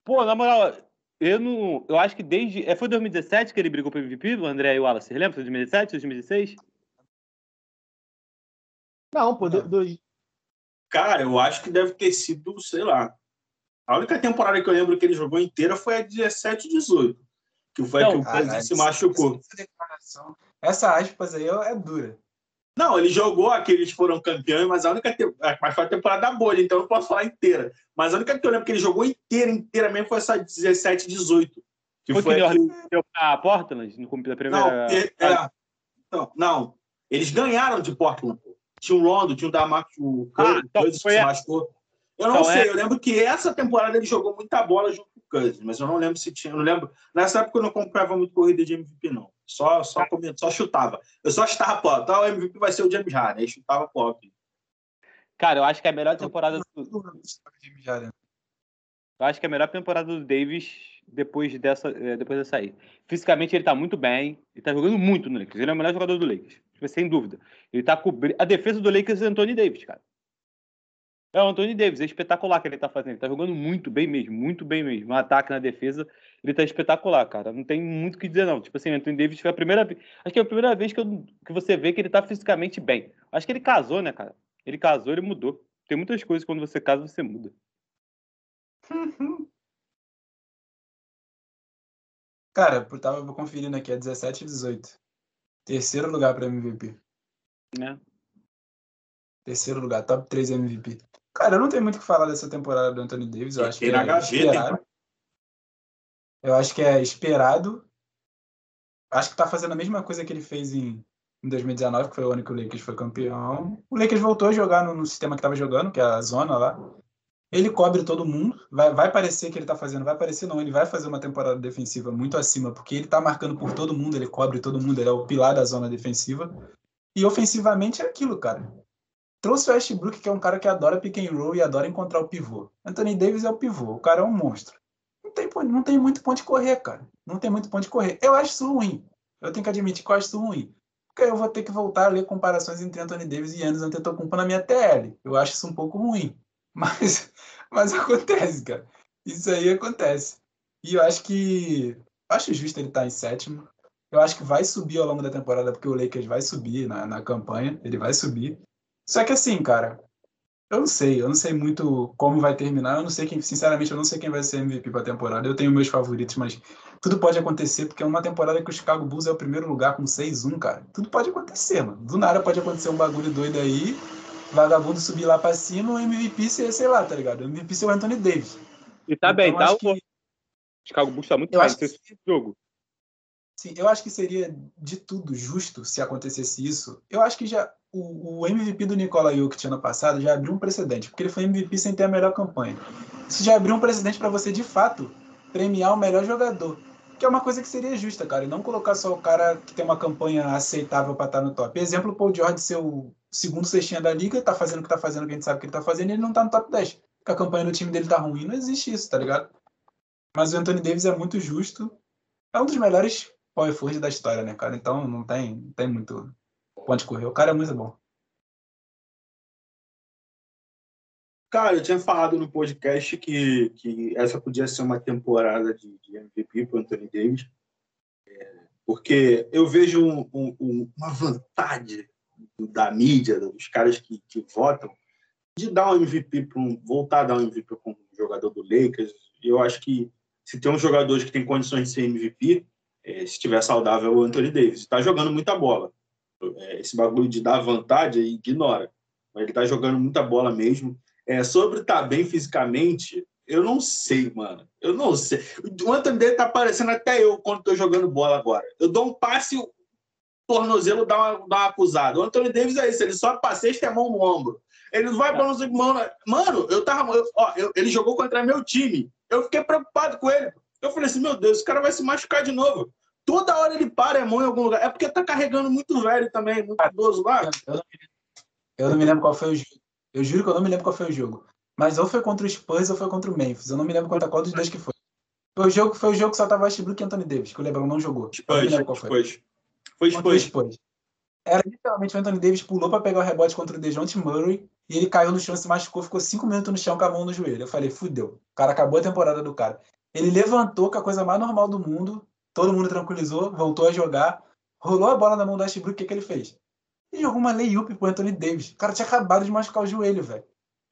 Pô, na moral, eu não. Eu acho que desde. É, foi 2017 que ele brigou pro MVP, o André e o Wallace. Você lembra? Foi 2017, 2016? Não, pô, do, do... Cara, eu acho que deve ter sido, sei lá. A única temporada que eu lembro que ele jogou inteira foi a 17 18. Que foi a que o Cousins se machucou. Essa, declaração- essa aspas aí é dura. Não, ele jogou aqueles foram campeões, mas a única te... mas foi a temporada bolha, então eu não posso falar inteira. Mas a única que eu lembro que ele jogou inteira, inteira mesmo foi essa 17 18. Que Foi foi que ele deu pra Portland no da primeira. Não, é- é. Não, não, eles ganharam de Portland. Tinha o Rondo, tinha o Damarcus, o Ah, então foi se machucou. Eu não Então, sei, é- eu lembro que essa temporada ele jogou muita bola junto Cousins, mas eu não lembro se tinha, eu não lembro. Nessa época eu não comprava muito corrida de MVP, não. Só, só, comia- só chutava. Eu só chutava pó. Tá, o MVP vai ser o James Harden, aí chutava pó. Cara, eu acho que é a melhor temporada do, James Harden. Eu acho que é a melhor temporada do Davis depois dessa, eh, depois dessa aí. Fisicamente ele tá muito bem, ele tá jogando muito no Lakers. Ele é o melhor jogador do Lakers, tipo, sem dúvida. Ele tá cobrindo. A defesa do Lakers é o Anthony Davis, cara. É o Anthony Davis, é espetacular que ele tá fazendo. Ele tá jogando muito bem mesmo, muito bem mesmo. No ataque, na defesa, ele tá espetacular, cara. Não tem muito o que dizer, não. Tipo assim, o Anthony Davis foi a primeira vez. Acho que é a primeira vez que, eu- que você vê que ele tá fisicamente bem. Acho que ele casou, né, cara? Ele casou, ele mudou. Tem muitas coisas quando você casa, você muda. Cara, eu tava conferindo aqui, é 17 e 18. Terceiro lugar pra MVP. Né? Terceiro lugar, top 3 MVP. Cara, eu não tenho muito o que falar dessa temporada do Anthony Davis. Eu acho que é esperado. Eu acho que é esperado. Acho que tá fazendo a mesma coisa que ele fez em, em 2019, que foi o ano que o Lakers foi campeão. O Lakers voltou a jogar no, no sistema que tava jogando, que é a zona lá. Ele cobre todo mundo. Vai, vai parecer que ele tá fazendo, vai parecer não. Ele vai fazer uma temporada defensiva muito acima, porque ele tá marcando por todo mundo, ele cobre todo mundo, ele é o pilar da zona defensiva. E ofensivamente é aquilo, cara. Trouxe o Westbrook, que é um cara que adora pick and roll e adora encontrar o pivô. Anthony Davis é o pivô, o cara é um monstro. Não tem, não tem muito ponto de correr, cara. Não tem muito ponto de correr. Eu acho isso ruim. Eu tenho que admitir que eu acho isso ruim. Porque eu vou ter que voltar a ler comparações entre Anthony Davis e Giannis Antetokounmpo na minha TL. Eu acho isso um pouco ruim. Mas, mas acontece, cara. Isso aí acontece. E eu acho que. Acho justo ele estar em sétimo. Eu acho que vai subir ao longo da temporada, porque o Lakers vai subir na, na campanha. Ele vai subir. Só que assim, cara, eu não sei, eu não sei muito como vai terminar, eu não sei quem, sinceramente, eu não sei quem vai ser MVP pra temporada. Eu tenho meus favoritos, mas tudo pode acontecer, porque é uma temporada que o Chicago Bulls é o primeiro lugar com 6-1, cara. Tudo pode acontecer, mano. Do nada pode acontecer um bagulho doido aí, vagabundo subir lá pra cima, o MVP ser, sei lá, tá ligado? O MVP ser o Anthony Davis. E tá bem, Então, tá? acho O que- Chicago Bulls tá muito Eu bem acho que nesse jogo. Sim, eu acho que seria de tudo justo se acontecesse isso. Eu acho que já o, o MVP do Nikola Jokic ano passado já abriu um precedente, porque ele foi MVP sem ter a melhor campanha. Isso já abriu um precedente para você, de fato, premiar o melhor jogador. Que é uma coisa que seria justa, cara, e não colocar só o cara que tem uma campanha aceitável para estar no top. Exemplo, o Paul George ser o segundo cestinha da liga, tá fazendo o que tá fazendo, que a gente sabe que ele tá fazendo, e ele não tá no top 10. Porque a campanha do time dele tá ruim. Não existe isso, tá ligado? Mas o Anthony Davis é muito justo. É um dos melhores power forward da história, né, cara? Então não tem, não tem muito ponto de correr. O cara é muito bom. Cara, eu tinha falado no podcast que, que essa podia ser uma temporada de, de MVP para Anthony Davis, É, porque eu vejo um- um- um- uma vontade da mídia, dos caras que, que votam, de dar um MVP para um, voltar a dar um MVP para um jogador do Lakers. Eu acho que se tem um jogador que tem condições de ser MVP, é, se estiver saudável, é o Anthony Davis. Está jogando muita bola. É, esse bagulho de dar vantagem, ignora. Mas ele está jogando muita bola mesmo. É, sobre estar tá bem fisicamente, eu não sei, mano. Eu não sei. O Anthony Davis tá parecendo até eu quando tô jogando bola agora. Eu dou um passe, o tornozelo dá uma, dá uma acusada. O Anthony Davis é isso, ele só passeia e tem a mão no ombro. Ele vai para os mão. Mano, eu tava. Eu, ó, eu, ele jogou contra meu time. Eu fiquei preocupado com ele. Eu falei assim, meu Deus, esse cara vai se machucar de novo. Toda hora ele para a mão em algum lugar. É porque tá carregando muito velho também, muito idoso lá. Eu, eu não me lembro qual foi o jogo. Eu juro que eu não me lembro qual foi o jogo. Mas ou foi contra o Spurs ou foi contra o Memphis. Eu não me lembro contra qual dos dois que foi. Foi o jogo, foi o jogo que só tava Westbrook e Anthony Davis, que o LeBron não jogou. Spurs, Spurs. Foi Spurs. Spurs. Era literalmente o Anthony Davis pulou para pegar o rebote contra o DeJounte Murray e ele caiu no chão, se machucou, ficou cinco minutos no chão com a mão no joelho. Eu falei, fudeu. O cara acabou a temporada do cara. Ele levantou com a coisa mais normal do mundo, todo mundo tranquilizou, voltou a jogar, rolou a bola na mão do Westbrook, o que, que ele fez? Ele jogou uma layup pro Anthony Davis. O cara tinha acabado de machucar o joelho, velho.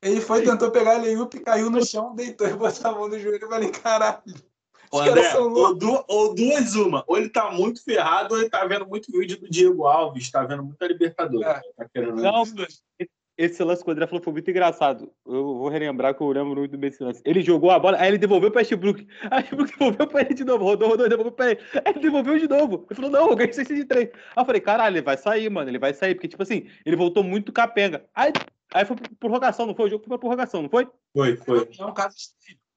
Ele foi, tentou pegar a layup, caiu no chão, deitou e botou a mão no joelho. Eu falei, caralho. Ô, André, ou, du ou, duas uma. Ou ele tá muito ferrado, ou ele tá vendo muito vídeo do Diego Alves, tá vendo muita Libertadores. É. Tá Não, esse lance que o André falou foi muito engraçado. Eu vou relembrar que eu lembro muito bem esse lance. Ele jogou a bola, aí ele devolveu para Westbrook. Aí o Westbrook devolveu para ele de novo. Rodou, rodou, devolveu para ele. Aí ele devolveu de novo. Ele falou, não, eu ganhei 6 de 3. Aí eu falei, caralho, ele vai sair, mano. Ele vai sair. Porque, tipo assim, ele voltou muito capenga. Aí, aí foi por prorrogação, não foi? O jogo foi pra prorrogação, não foi? Foi, foi. É um caso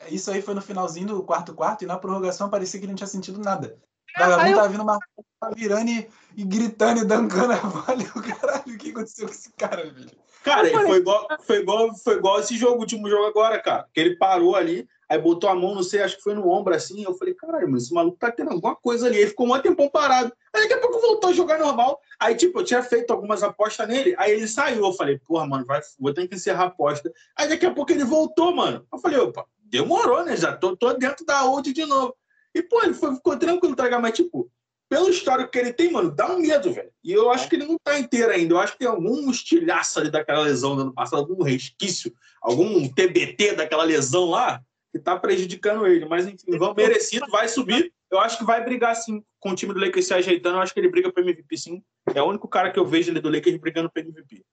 Isso aí foi no finalzinho do quarto quarto e na prorrogação parecia que ele não tinha sentido nada. O vagabundo eu... tava vindo uma tá virando e, e, gritando e dancando a bola. o caralho, o que aconteceu com esse cara, velho? Cara, foi igual, foi, igual, foi igual esse jogo, o último jogo agora, cara. Que ele parou ali, aí botou a mão, não sei, acho que foi no ombro assim. Eu falei, caralho, mas esse maluco tá tendo alguma coisa ali. Ele ficou um tempão parado. Aí daqui a pouco voltou a jogar normal. Aí, tipo, eu tinha feito algumas apostas nele. Aí ele saiu. Eu falei, porra, mano, vai, vou ter que encerrar a aposta. Aí daqui a pouco ele voltou, mano. Eu falei, opa, demorou, né? Já tô, tô dentro da old de novo. E, pô, ele foi, ficou tranquilo, tá Mas, tipo, pelo histórico que ele tem, mano, dá um medo, velho. E eu acho que ele não tá inteiro ainda. Eu acho que tem algum estilhaço ali daquela lesão do ano passado, algum resquício, algum TBT daquela lesão lá, que tá prejudicando ele. Mas, enfim, vão merecido, vai subir. Eu acho que vai brigar, sim, com o time do Lakers se ajeitando. Eu acho que ele briga pro MVP, sim. É o único cara que eu vejo ele do Lakers brigando pro MVP.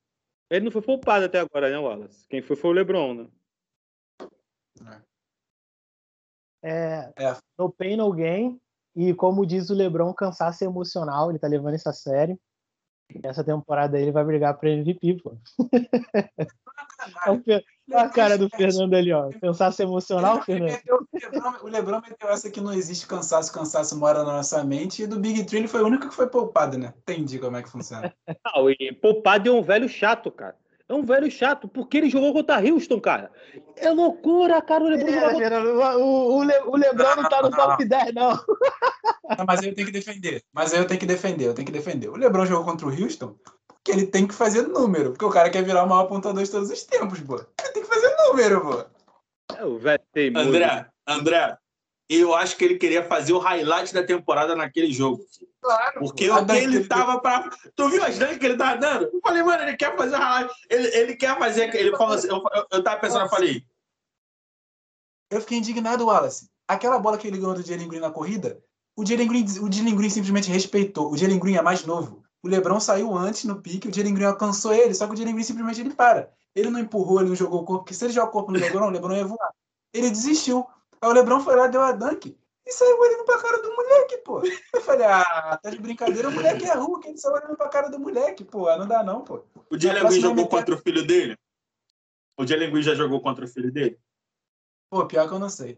Ele não foi poupado até agora, né, Wallace? Quem foi foi o LeBron, né? É, é. No pain, no gain. E como diz o Lebron, cansaço emocional, ele tá levando isso a sério. Essa temporada ele vai brigar para MVP, pô. Olha a cara do Fernando ali, ó. Cansaço emocional, Fernando. o Lebron meteu essa que não existe cansaço, cansaço mora na nossa mente. E do Big Three ele foi o único que foi poupado, né? Entendi como é que funciona. Não, e poupado é um velho chato, cara. É um velho chato, porque ele jogou contra Houston, cara. É loucura, cara. O Lebron, é, o, o, Le, o Lebron não, não tá no top 10, não. não. Mas aí eu tenho que defender. Mas aí eu tenho que defender, eu tenho que defender. O Lebron jogou contra o Houston porque ele tem que fazer número. Porque o cara quer virar o maior apontador de todos os tempos, pô. Ele tem que fazer número, pô. É o velho teimoso. André, André, eu acho que ele queria fazer o highlight da temporada naquele jogo. Claro. Porque o que ele tava para. Tu viu as dunks que ele tava dando? Eu falei, mano, ele quer fazer o highlight. Ele, ele quer fazer. Ele falou assim, eu, eu, eu tava pensando, eu falei. Eu fiquei indignado, Wallace. Aquela bola que ele ganhou do Jalen Green na corrida, o Jalen Green, o Jalen Green simplesmente respeitou. O Jalen Green é mais novo. O LeBron saiu antes no pique, o Jalen Green alcançou ele, só que o Jalen Green simplesmente ele para. Ele não empurrou, ele não jogou o corpo, porque se ele jogar o corpo no LeBron, o LeBron ia voar. Ele desistiu. Aí o LeBron foi lá, deu a dunk e saiu olhando pra cara do moleque, pô. Eu falei, ah, tá de brincadeira, o moleque é Hulk, ele saiu olhando pra cara do moleque, pô. Não dá não, pô. O Jalen Green jogou contra o filho dele? O Jalen Green já jogou contra o filho dele? Pô, pior que eu não sei.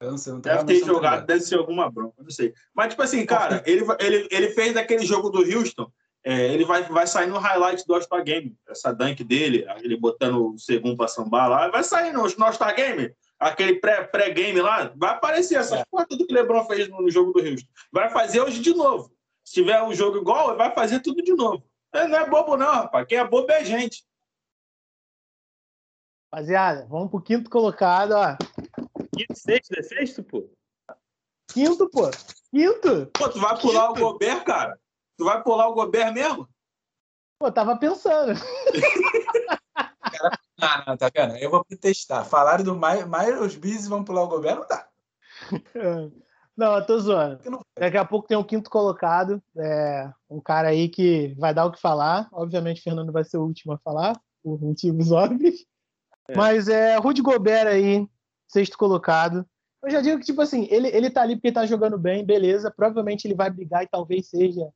Eu não sei, não Deve ter jogado, deve ser alguma bronca, não sei. Mas, tipo assim, cara, ele, ele, ele fez aquele jogo do Houston, é, ele vai, vai sair no highlight do All-Star Game. Essa dunk dele, ele botando o segundo pra sambar lá, vai sair no, no All-Star Game aquele pré-game lá, vai aparecer essas é. tudo que o Lebron fez no, jogo do Houston. Vai fazer hoje de novo. Se tiver um jogo igual, vai fazer tudo de novo. É, não é bobo, não, rapaz. Quem é bobo é a gente. Rapaziada, vamos pro quinto colocado, ó. Quinto, sexto, é sexto, pô? Quinto, pô. Quinto. Pô, tu vai pular Quinto. o Gobert, cara? Tu vai pular o Gobert mesmo? Pô, tava pensando. Ah, não, tá vendo? Eu vou protestar. Falaram do Myros Bis e vão pular o governo, não dá. Não, eu tô zoando. Daqui a pouco tem um quinto colocado, é, um cara aí que vai dar o que falar. Obviamente, o Fernando vai ser o último a falar, por motivos óbvios. É. Mas é Rudy Gobert aí, sexto colocado. Eu já digo que, tipo assim, ele, ele tá ali porque tá jogando bem, beleza. Provavelmente ele vai brigar e talvez seja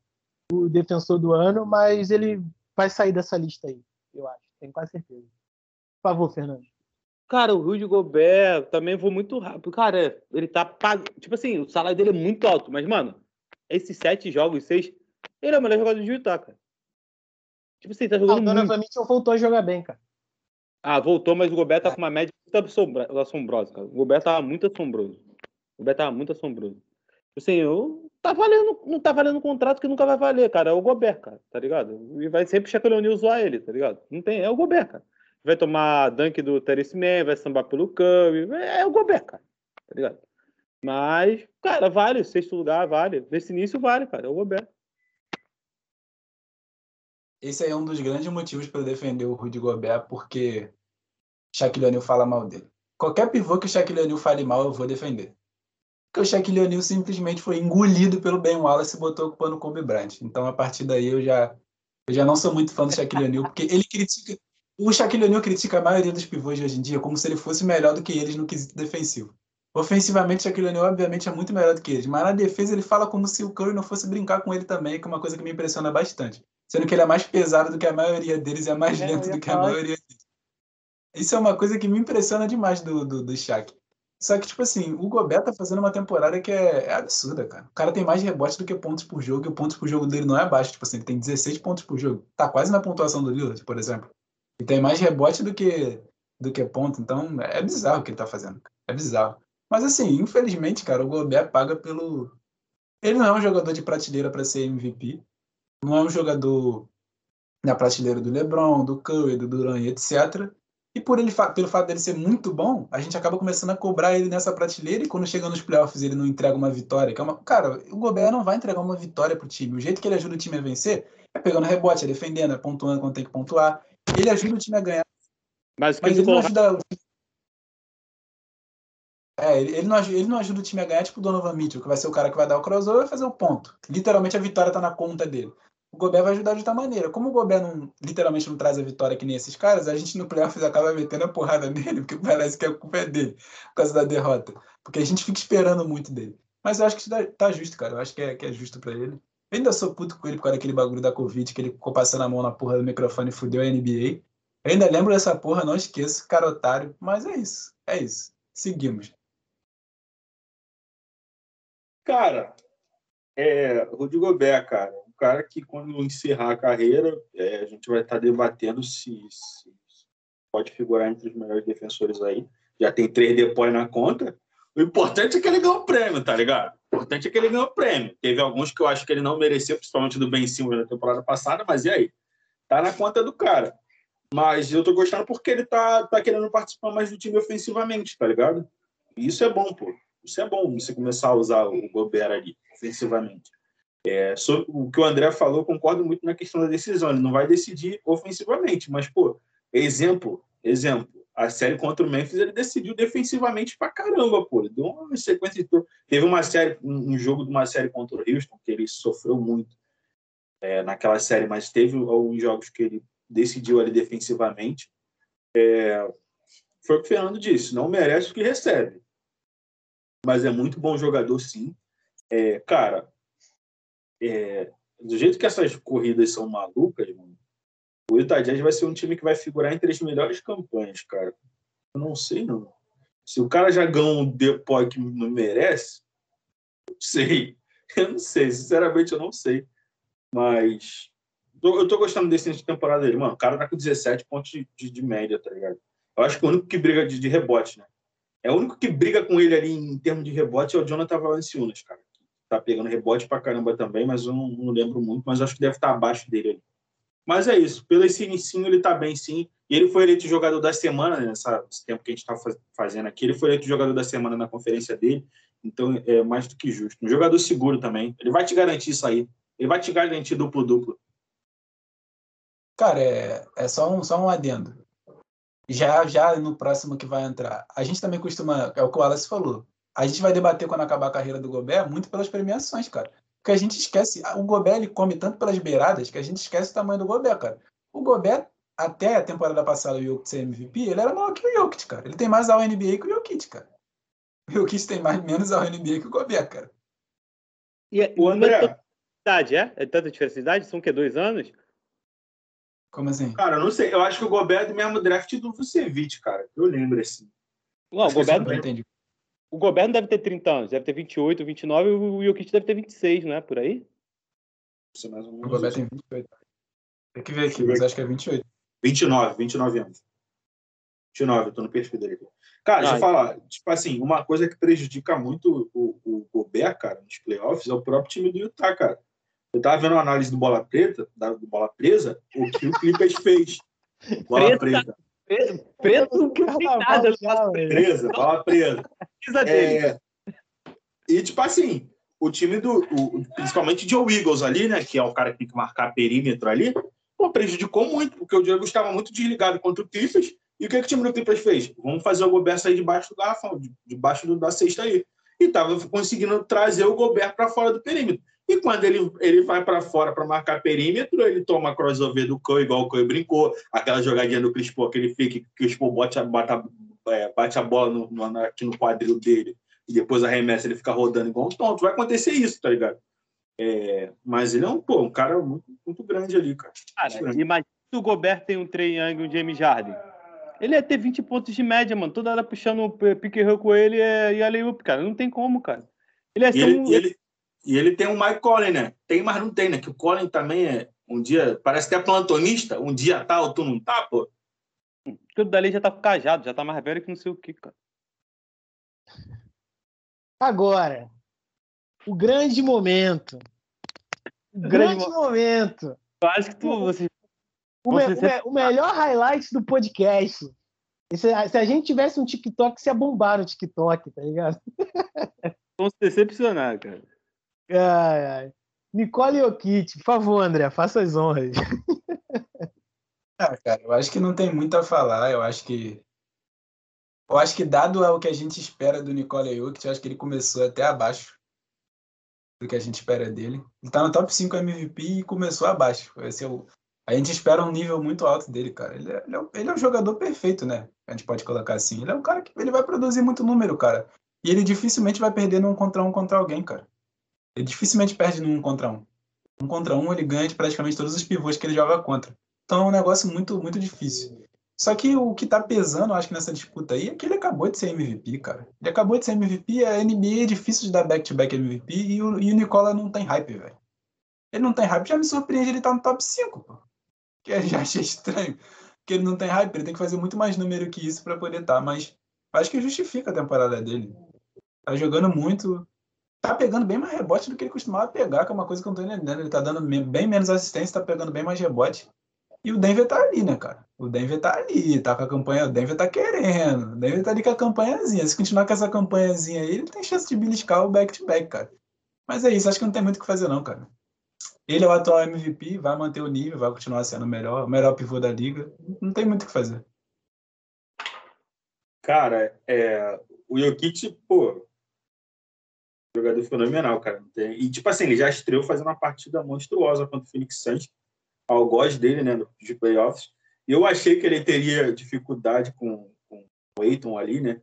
o defensor do ano, mas ele vai sair dessa lista aí, eu acho. Tenho quase certeza. Por favor, Fernando. Cara, o Rudy Gobert também vou muito rápido. Cara, ele tá pagando. Tipo assim, o salário dele é muito alto, mas, mano, esses sete jogos, seis, ele é o melhor jogador de Utah, cara. Tipo assim, tá jogando. Ah, o Donovan Mitchell voltou a jogar bem, cara. Ah, voltou, mas o Gobert tá com uma média muito assombrosa, cara. O Gobert tava muito assombroso. O Gobert tava muito assombroso. Tipo assim, eu, tá valendo, não tá valendo um contrato que nunca vai valer, cara. É o Gobert, cara, tá ligado? E vai sempre Shaquille O'Neal zoar ele, tá ligado? Não tem, é o Gobert, cara vai tomar dunk do Terence Mann, vai sambar pelo Curry. É, é o Gobert, cara. Tá ligado? Mas, cara, vale. Sexto lugar, vale. Nesse início, vale, cara. É o Gobert. Esse aí é um dos grandes motivos para defender o Rudy Gobert, porque Shaquille O'Neal fala mal dele. Qualquer pivô que o Shaquille O'Neal fale mal, eu vou defender. Porque o Shaquille O'Neal simplesmente foi engolido pelo Ben Wallace e botou ocupando o Kobe Bryant. Então, a partir daí, eu já, eu já não sou muito fã do Shaquille O'Neal, porque ele critica, o Shaquille O'Neal critica a maioria dos pivôs de hoje em dia como se ele fosse melhor do que eles no quesito defensivo. Ofensivamente, o Shaquille O'Neal, obviamente, é muito melhor do que eles, mas na defesa ele fala como se o Curry não fosse brincar com ele também, que é uma coisa que me impressiona bastante. Sendo que ele é mais pesado do que a maioria deles e é mais é, lento do que a maioria deles. Isso é uma coisa que me impressiona demais do, do, do Shaq. Só que, tipo assim, o Gobert tá fazendo uma temporada que é, é, absurda, cara. O cara tem mais rebotes do que pontos por jogo, e o pontos por jogo dele não é baixo. Tipo assim, ele tem 16 pontos por jogo. Tá quase na pontuação do Lillard, por exemplo. E tem mais rebote do que, do que ponto. Então é bizarro o que ele tá fazendo. É bizarro. Mas assim, infelizmente, cara, o Gobert paga pelo. Ele não é um jogador de prateleira para ser MVP. Não é um jogador na prateleira do LeBron, do Curry, do Durant, etc. E por ele, pelo fato dele ser muito bom, a gente acaba começando a cobrar ele nessa prateleira e quando chega nos playoffs ele não entrega uma vitória. É uma... Cara, o Gobert não vai entregar uma vitória pro time. O jeito que ele ajuda o time a vencer é pegando rebote, é defendendo, é pontuando quando tem que pontuar. Ele ajuda o time a ganhar. Mas, mas ele não ajuda. É, ele, não ajuda, ele não ajuda o time a ganhar, tipo o Donovan Mitchell, que vai ser o cara que vai dar o crossover e fazer o ponto. Literalmente a vitória tá na conta dele. O Gobert vai ajudar de outra maneira. Como o Gobert não, literalmente não traz a vitória que nem esses caras, a gente no playoffs acaba metendo a porrada nele, porque parece que a culpa é dele, por causa da derrota. Porque a gente fica esperando muito dele. Mas eu acho que tá justo, cara. Eu acho que é, que é justo para ele. Eu ainda sou puto com ele por causa daquele bagulho da Covid, que ele ficou passando a mão na porra do microfone e fudeu a NBA. Eu ainda lembro dessa porra, não esqueço, cara otário. Mas é isso, é isso. Seguimos. Cara, é, Rudy Gobert, cara, um cara que quando encerrar a carreira, é, a gente vai estar debatendo se, se, pode figurar entre os melhores defensores aí. Já tem três depois na conta. O importante é que ele ganhou o prêmio, tá ligado? Importante é que ele ganhou prêmio. Teve alguns que eu acho que ele não mereceu, principalmente do Ben Simmons na temporada passada, mas e aí? Tá na conta do cara. Mas eu tô gostando porque ele tá, tá querendo participar mais do time ofensivamente, tá ligado? E isso é bom, pô. Isso é bom, você começar a usar o Gobert ali, ofensivamente. É, sobre o que o André falou, concordo muito na questão da decisão. Ele não vai decidir ofensivamente, mas, pô, exemplo, exemplo a série contra o Memphis, ele decidiu defensivamente pra caramba, pô. Ele deu uma sequência de... Teve uma série, um jogo de uma série contra o Houston, que ele sofreu muito é, naquela série, mas teve alguns jogos que ele decidiu ali defensivamente. É, foi o que o Fernando disse, não merece o que recebe. Mas é muito bom jogador, sim. É, cara, é, do jeito que essas corridas são malucas, mano, o Utah Jazz vai ser um time que vai figurar entre as melhores campanhas, cara. Eu não sei, não. Se o cara já ganhou um depois que não merece, não sei. Eu não sei, sinceramente eu não sei. Mas eu tô gostando desse de temporada dele. Mano, o cara tá com 17 pontos de, de, de, média, tá ligado? Eu acho que o único que briga de, de, rebote, né? É o único que briga com ele ali em termos de rebote é o Jonathan Valanciunas, cara. Tá pegando rebote pra caramba também, mas eu não, não lembro muito, mas acho que deve estar abaixo dele ali. Mas é isso. Pelo esse inicinho, ele está bem, sim. E ele foi eleito jogador da semana, né, nesse tempo que a gente está fazendo aqui. Ele foi eleito jogador da semana na conferência dele. Então, é mais do que justo. Um jogador seguro também. Ele vai te garantir isso aí. Ele vai te garantir duplo-duplo. Cara, é, é só, um, só um adendo. já já no próximo que vai entrar, a gente também costuma, é o que o Wallace falou, a gente vai debater quando acabar a carreira do Gobert muito pelas premiações, cara. Porque a gente esquece, o Gobert ele come tanto pelas beiradas que a gente esquece o tamanho do Gobert, cara. O Gobert, até a temporada passada, o Jokic ser MVP, ele era maior que o Jokic, cara. Ele tem mais ao NBA que o Jokic, cara. O Jokic tem mais, menos ao NBA que o Gobert, cara. E, o André... Idade, é? É tanta diferença de idade? São o quê? Dois anos? Como assim? Cara, eu não sei. Eu acho que o Gobert é do mesmo draft do Vucevic, cara. Eu lembro assim. Não, o Gobert não entendi. O Gobert não deve ter 30 anos, deve ter 28, 29 e o Jokic deve ter 26, não é? Por aí? Isso mais ou menos o Gobert tem 28. Tem que ver aqui, mas acho que é 28. 29, 29 anos. 29, eu tô no perfil dele. Cara, ah, deixa eu falar. Tipo assim, uma coisa que prejudica muito o, o Gobert, cara, nos playoffs, é o próprio time do Utah, cara. Eu tava vendo a análise do Bola Preta, da, do Bola Presa, o que o Clippers fez. Bola Preta. Preto, preto não tem nada. Presa, bola presa. É, e, tipo assim, o time do. O, principalmente o Joe Eagles ali, né? Que é o cara que tem que marcar perímetro ali, pô, prejudicou muito, porque o Diego estava muito desligado contra o Clippers. E o que, que o time do Clippers fez? Vamos fazer o Gobert sair debaixo do garrafão, debaixo do, da cesta aí. E estava conseguindo trazer o Gobert para fora do perímetro. E quando ele, ele vai para fora para marcar perímetro, ele toma crossover do Cão, igual o Cão brincou, aquela jogadinha do Crispo, aquele fake que o Crispo bate, bate, é, bate a bola no, no, aqui no quadril dele e depois arremessa, ele fica rodando igual um tonto. Vai acontecer isso, tá ligado? É, mas ele é um, pô, um cara muito, muito grande ali, cara. Cara, imagina se o Gobert tem um Trey Young e um James Harden. Ele ia ter 20 pontos de média, mano. Toda hora puxando o pick com ele e a layup, cara. Não tem como, cara. Ele é ser um... ele, e ele tem o Mike Collin, né? Tem, mas não tem, né? Que o Collin também é um dia, parece que é plantonista, um dia tá, outro não tá, pô. Tudo dali já tá cajado, já tá mais velho que não sei o que, cara. Agora, o grande momento. O grande, grande momento. Eu acho que tu, você, o, me, você... o, melhor highlight do podcast. Se, se, a gente tivesse um TikTok, você ia bombar no TikTok, tá ligado? Vamos se decepcionar, cara. Ai, ai. Nicole Jokic, por favor, André, faça as honras. Ah, cara, eu acho que não tem muito a falar. Eu acho que. Eu acho que, dado o que a gente espera do Nicole Jokic, eu acho que ele começou até abaixo do que a gente espera dele. Ele tá no top 5 MVP e começou abaixo. Esse é o... A gente espera um nível muito alto dele, cara. Ele é, ele, é, ele é um jogador perfeito, né? A gente pode colocar assim. Ele é um cara que ele vai produzir muito número, cara. E ele dificilmente vai perder num contra um contra alguém, cara. Ele dificilmente perde num contra um. Um contra um, ele ganha de praticamente todos os pivôs que ele joga contra. Então é um negócio muito, muito difícil. Só que o que tá pesando, acho que nessa disputa aí, é que ele acabou de ser MVP, cara. Ele acabou de ser MVP, a NBA é difícil de dar back-to-back -back MVP e o, e o Nicola não tem hype, velho. Ele não tem hype, já me surpreende ele tá no top 5, pô. Que eu já achei estranho. Porque ele não tem hype, ele tem que fazer muito mais número que isso para poder estar, tá, mas acho que justifica a temporada dele. Tá jogando muito, tá pegando bem mais rebote do que ele costumava pegar, que é uma coisa que eu não tô entendendo. Ele tá dando bem menos assistência, tá pegando bem mais rebote. E o Denver tá ali, né, cara? O Denver tá ali, tá com a campanha, o Denver tá querendo. O Denver tá ali com a campanhazinha. Se continuar com essa campanhazinha aí, ele tem chance de beliscar o back-to-back, -back, cara. Mas é isso, acho que não tem muito o que fazer, não, cara. Ele é o atual MVP, vai manter o nível, vai continuar sendo o melhor, o melhor pivô da liga. Não tem muito o que fazer. Cara, é, o Jokic, pô, jogador fenomenal, cara. E, tipo assim, ele já estreou fazendo uma partida monstruosa contra o Phoenix Suns, ao gosto dele, né, de playoffs. Eu achei que ele teria dificuldade com, com o Aiton ali, né?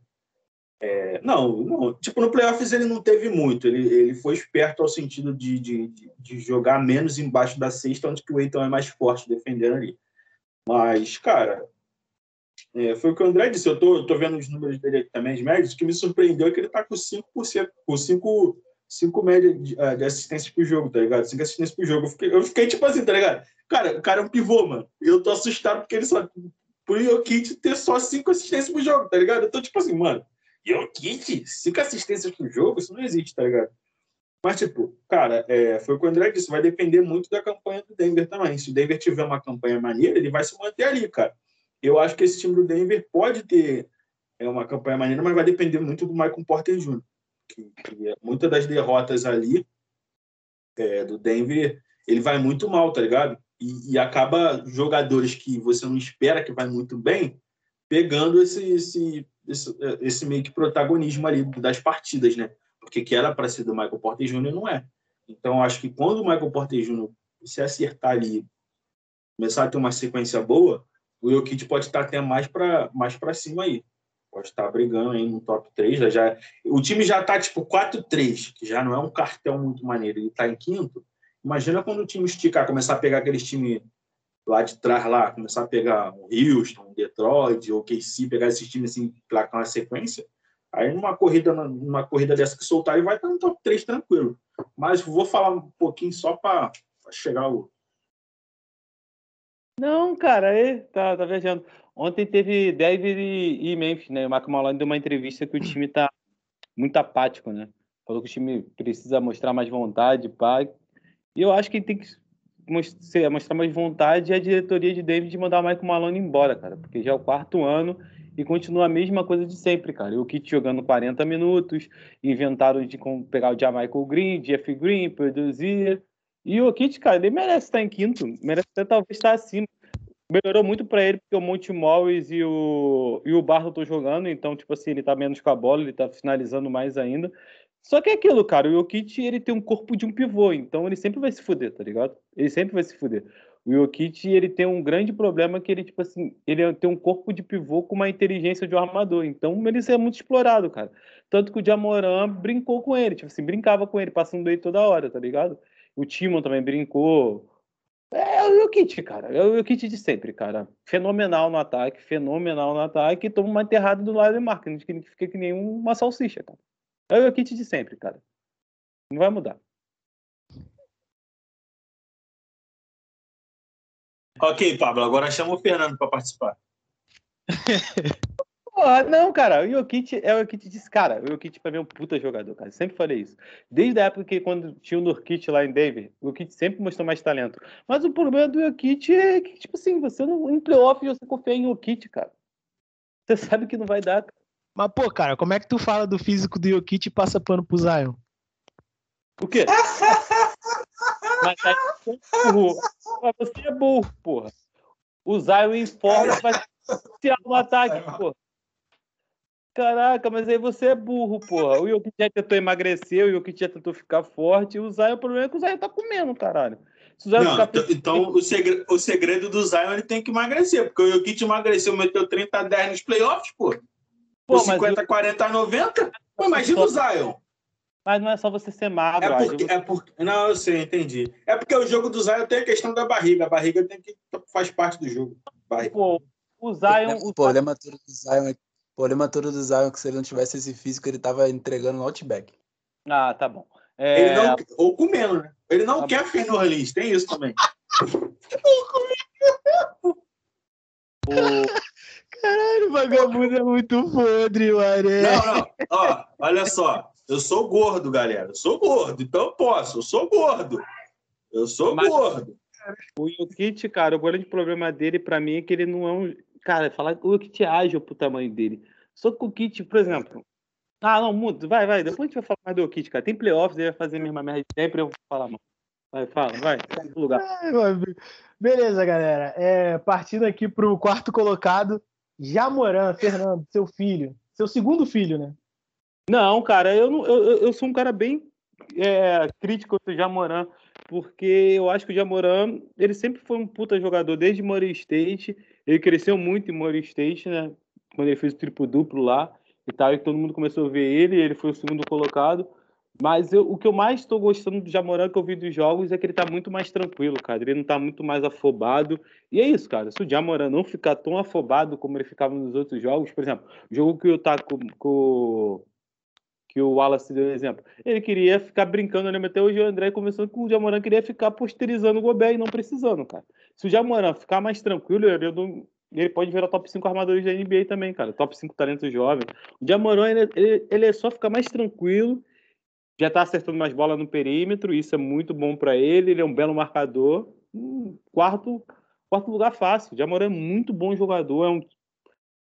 É, não, não, tipo, no playoffs ele não teve muito. Ele, ele foi esperto ao sentido de, de, de jogar menos embaixo da cesta, onde que o Aiton é mais forte defendendo ali. Mas, cara, é, foi o que o André disse. Eu tô vendo os números dele aqui também, os médios, que me surpreendeu é que ele tá com 5%, com 5, 5 média de, uh, de assistência por jogo, tá ligado? 5 assistências por jogo. Eu fiquei, eu fiquei, tipo assim, tá ligado? Cara, o cara é um pivô, mano. Eu tô assustado porque ele só. Por Jokic ter só 5 assistências por jogo, tá ligado? Eu tô tipo assim, mano, Jokic, 5 assistências por jogo, isso não existe, tá ligado? Mas, tipo, cara, é, foi o que o André disse, vai depender muito da campanha do Denver também. Se o Denver tiver uma campanha maneira, ele vai se manter ali, cara. Eu acho que esse time do Denver pode ter é, uma campanha maneira, mas vai depender muito do Michael Porter Jr. Que, que é, muitas das derrotas ali é, do Denver, ele vai muito mal, tá ligado? E, e, acaba jogadores que você não espera que vai muito bem, pegando esse, esse, esse, esse meio que protagonismo ali das partidas, né? Porque que era para ser do Michael Porter Jr. não é. Então, acho que quando o Michael Porter Jr. se acertar ali, começar a ter uma sequência boa, o Jokic pode estar até mais para mais cima aí. Pode estar brigando aí no top 3. Já, o time já está tipo 4-3, que já não é um cartel muito maneiro. Ele está em quinto. Imagina quando o time esticar, começar a pegar aqueles times lá de trás, lá, começar a pegar o Houston, Detroit, ou KC, pegar esses times assim, placar uma sequência. Aí numa corrida, numa corrida dessa que soltar, ele vai estar no top 3 tranquilo. Mas vou falar um pouquinho só para chegar o. Não, cara, aí tá, tá viajando. Ontem teve Denver e, e Memphis, né? O Marco Malone deu uma entrevista que o time tá muito apático, né? Falou que o time precisa mostrar mais vontade, pá. E eu acho que tem que mostrar mais vontade a diretoria de David de mandar o Michael Malone embora, cara, porque já é o quarto ano e continua a mesma coisa de sempre, cara. O Kit jogando 40 minutos, inventaram de pegar o Jamaica Green, Jeff Green, produzir. E o Kit, cara, ele merece estar em quinto, merece até talvez estar acima. Melhorou muito para ele porque o Monte Morris e o, e o Barton estão jogando, então, tipo assim, ele tá menos com a bola, ele tá finalizando mais ainda. Só que é aquilo, cara, o Jokic, ele tem um corpo de um pivô, então ele sempre vai se fuder, tá ligado? Ele sempre vai se fuder. O Jokic, ele tem um grande problema que ele, tipo assim, ele tem um corpo de pivô com uma inteligência de um armador, então ele é muito explorado, cara. Tanto que o Jamoran brincou com ele, tipo assim, brincava com ele, passando ele toda hora, tá ligado? O Timon também brincou. É o Jokic, cara. É o Jokic de sempre, cara. Fenomenal no ataque, fenomenal no ataque, e toma uma enterrada do lado de marketing, que fica que nem uma salsicha, cara. É o kit de sempre, cara. Não vai mudar. Ok, Pablo, agora chama o Fernando para participar. Porra, não, cara, o Jokic é o Jokic disse, cara, o Jokic pra mim é um puta jogador, cara. Sempre falei isso. Desde a época que quando tinha o Nurkic lá em Denver, o Jokic sempre mostrou mais talento. Mas o problema do Jokic é que, tipo assim, você não, em playoff você confia em Jokic, cara. Você sabe que não vai dar, cara. Mas, pô, cara, como é que tu fala do físico do Jokic e passa pano pro Zion? O quê? Mas aí você é burro. Você é burro, porra. O Zion informa vai se no ataque, porra. Caraca, mas aí você é burro, porra. O Jokic já tentou emagrecer, o Jokic já tentou ficar forte, e o Zion, o problema é que o Zion tá comendo, caralho. Não, ficar... Então, o segredo, o segredo do Zion ele tem que emagrecer, porque o Jokic emagreceu, meteu 30 a 10 nos playoffs, pô. Pô, 50, eu... 40, 90? Pô, imagina o Zion. Mas não é só você ser magro. É porque, é porque, não, eu sei, entendi. É porque o jogo do Zion tem a questão da barriga. A barriga tem que faz parte do jogo. Barriga. Pô, o Zion. O problema todo do Zion é o problema todo do Zion é que se ele não tivesse esse físico, ele tava entregando no outback. Ah, tá bom. É... Ele não, ou comendo, né? Ele não tá quer bom. Fernando Orleans, tem isso também. o... Caralho, o vagabundo é muito podre, Maré. Não, não. Ó, olha só. Eu sou gordo, galera. Eu sou gordo, então eu posso. Eu sou gordo. Eu sou Mas, gordo. O Jokic, cara, o grande problema dele, pra mim, é que ele não é um. Cara, falar o Jokic é ágil pro tamanho dele. Só que o Kit, por exemplo. Ah, não, muda. Vai, vai. Depois a gente vai falar mais do Jokic, cara. Tem playoffs, ele vai fazer a mesma merda de sempre. Eu vou falar, mano. Vai, fala, vai. lugar. Beleza, galera. É, partindo aqui pro quarto colocado. Jamoran, Fernando, seu filho. Seu segundo filho, né? Não, cara, eu, não, eu, eu sou um cara bem é, crítico do Jamoran, porque eu acho que o Jamoran, ele sempre foi um puta jogador, desde Murray State, ele cresceu muito em Murray State, né, quando ele fez o triplo-duplo lá e tal, e todo mundo começou a ver ele, ele foi o segundo colocado, mas eu, o que eu mais estou gostando do Jamoran que eu vi dos jogos é que ele está muito mais tranquilo, cara. Ele não está muito mais afobado. E é isso, cara. Se o Jamoran não ficar tão afobado como ele ficava nos outros jogos, por exemplo, o jogo que eu tá com, com que o Wallace deu exemplo. Ele queria ficar brincando, né? Até hoje o André começou que o Jamoran queria ficar posterizando o Gobert e não precisando, cara. Se o Jamoran ficar mais tranquilo, ele, ele pode virar top 5 armadores da NBA também, cara. Top 5 talentos jovens. O Jamoran, ele, ele, ele é só ficar mais tranquilo já está acertando mais bola no perímetro, isso é muito bom para ele, ele é um belo marcador. Hum, quarto, quarto lugar fácil. O Jamoran é muito bom jogador, é um,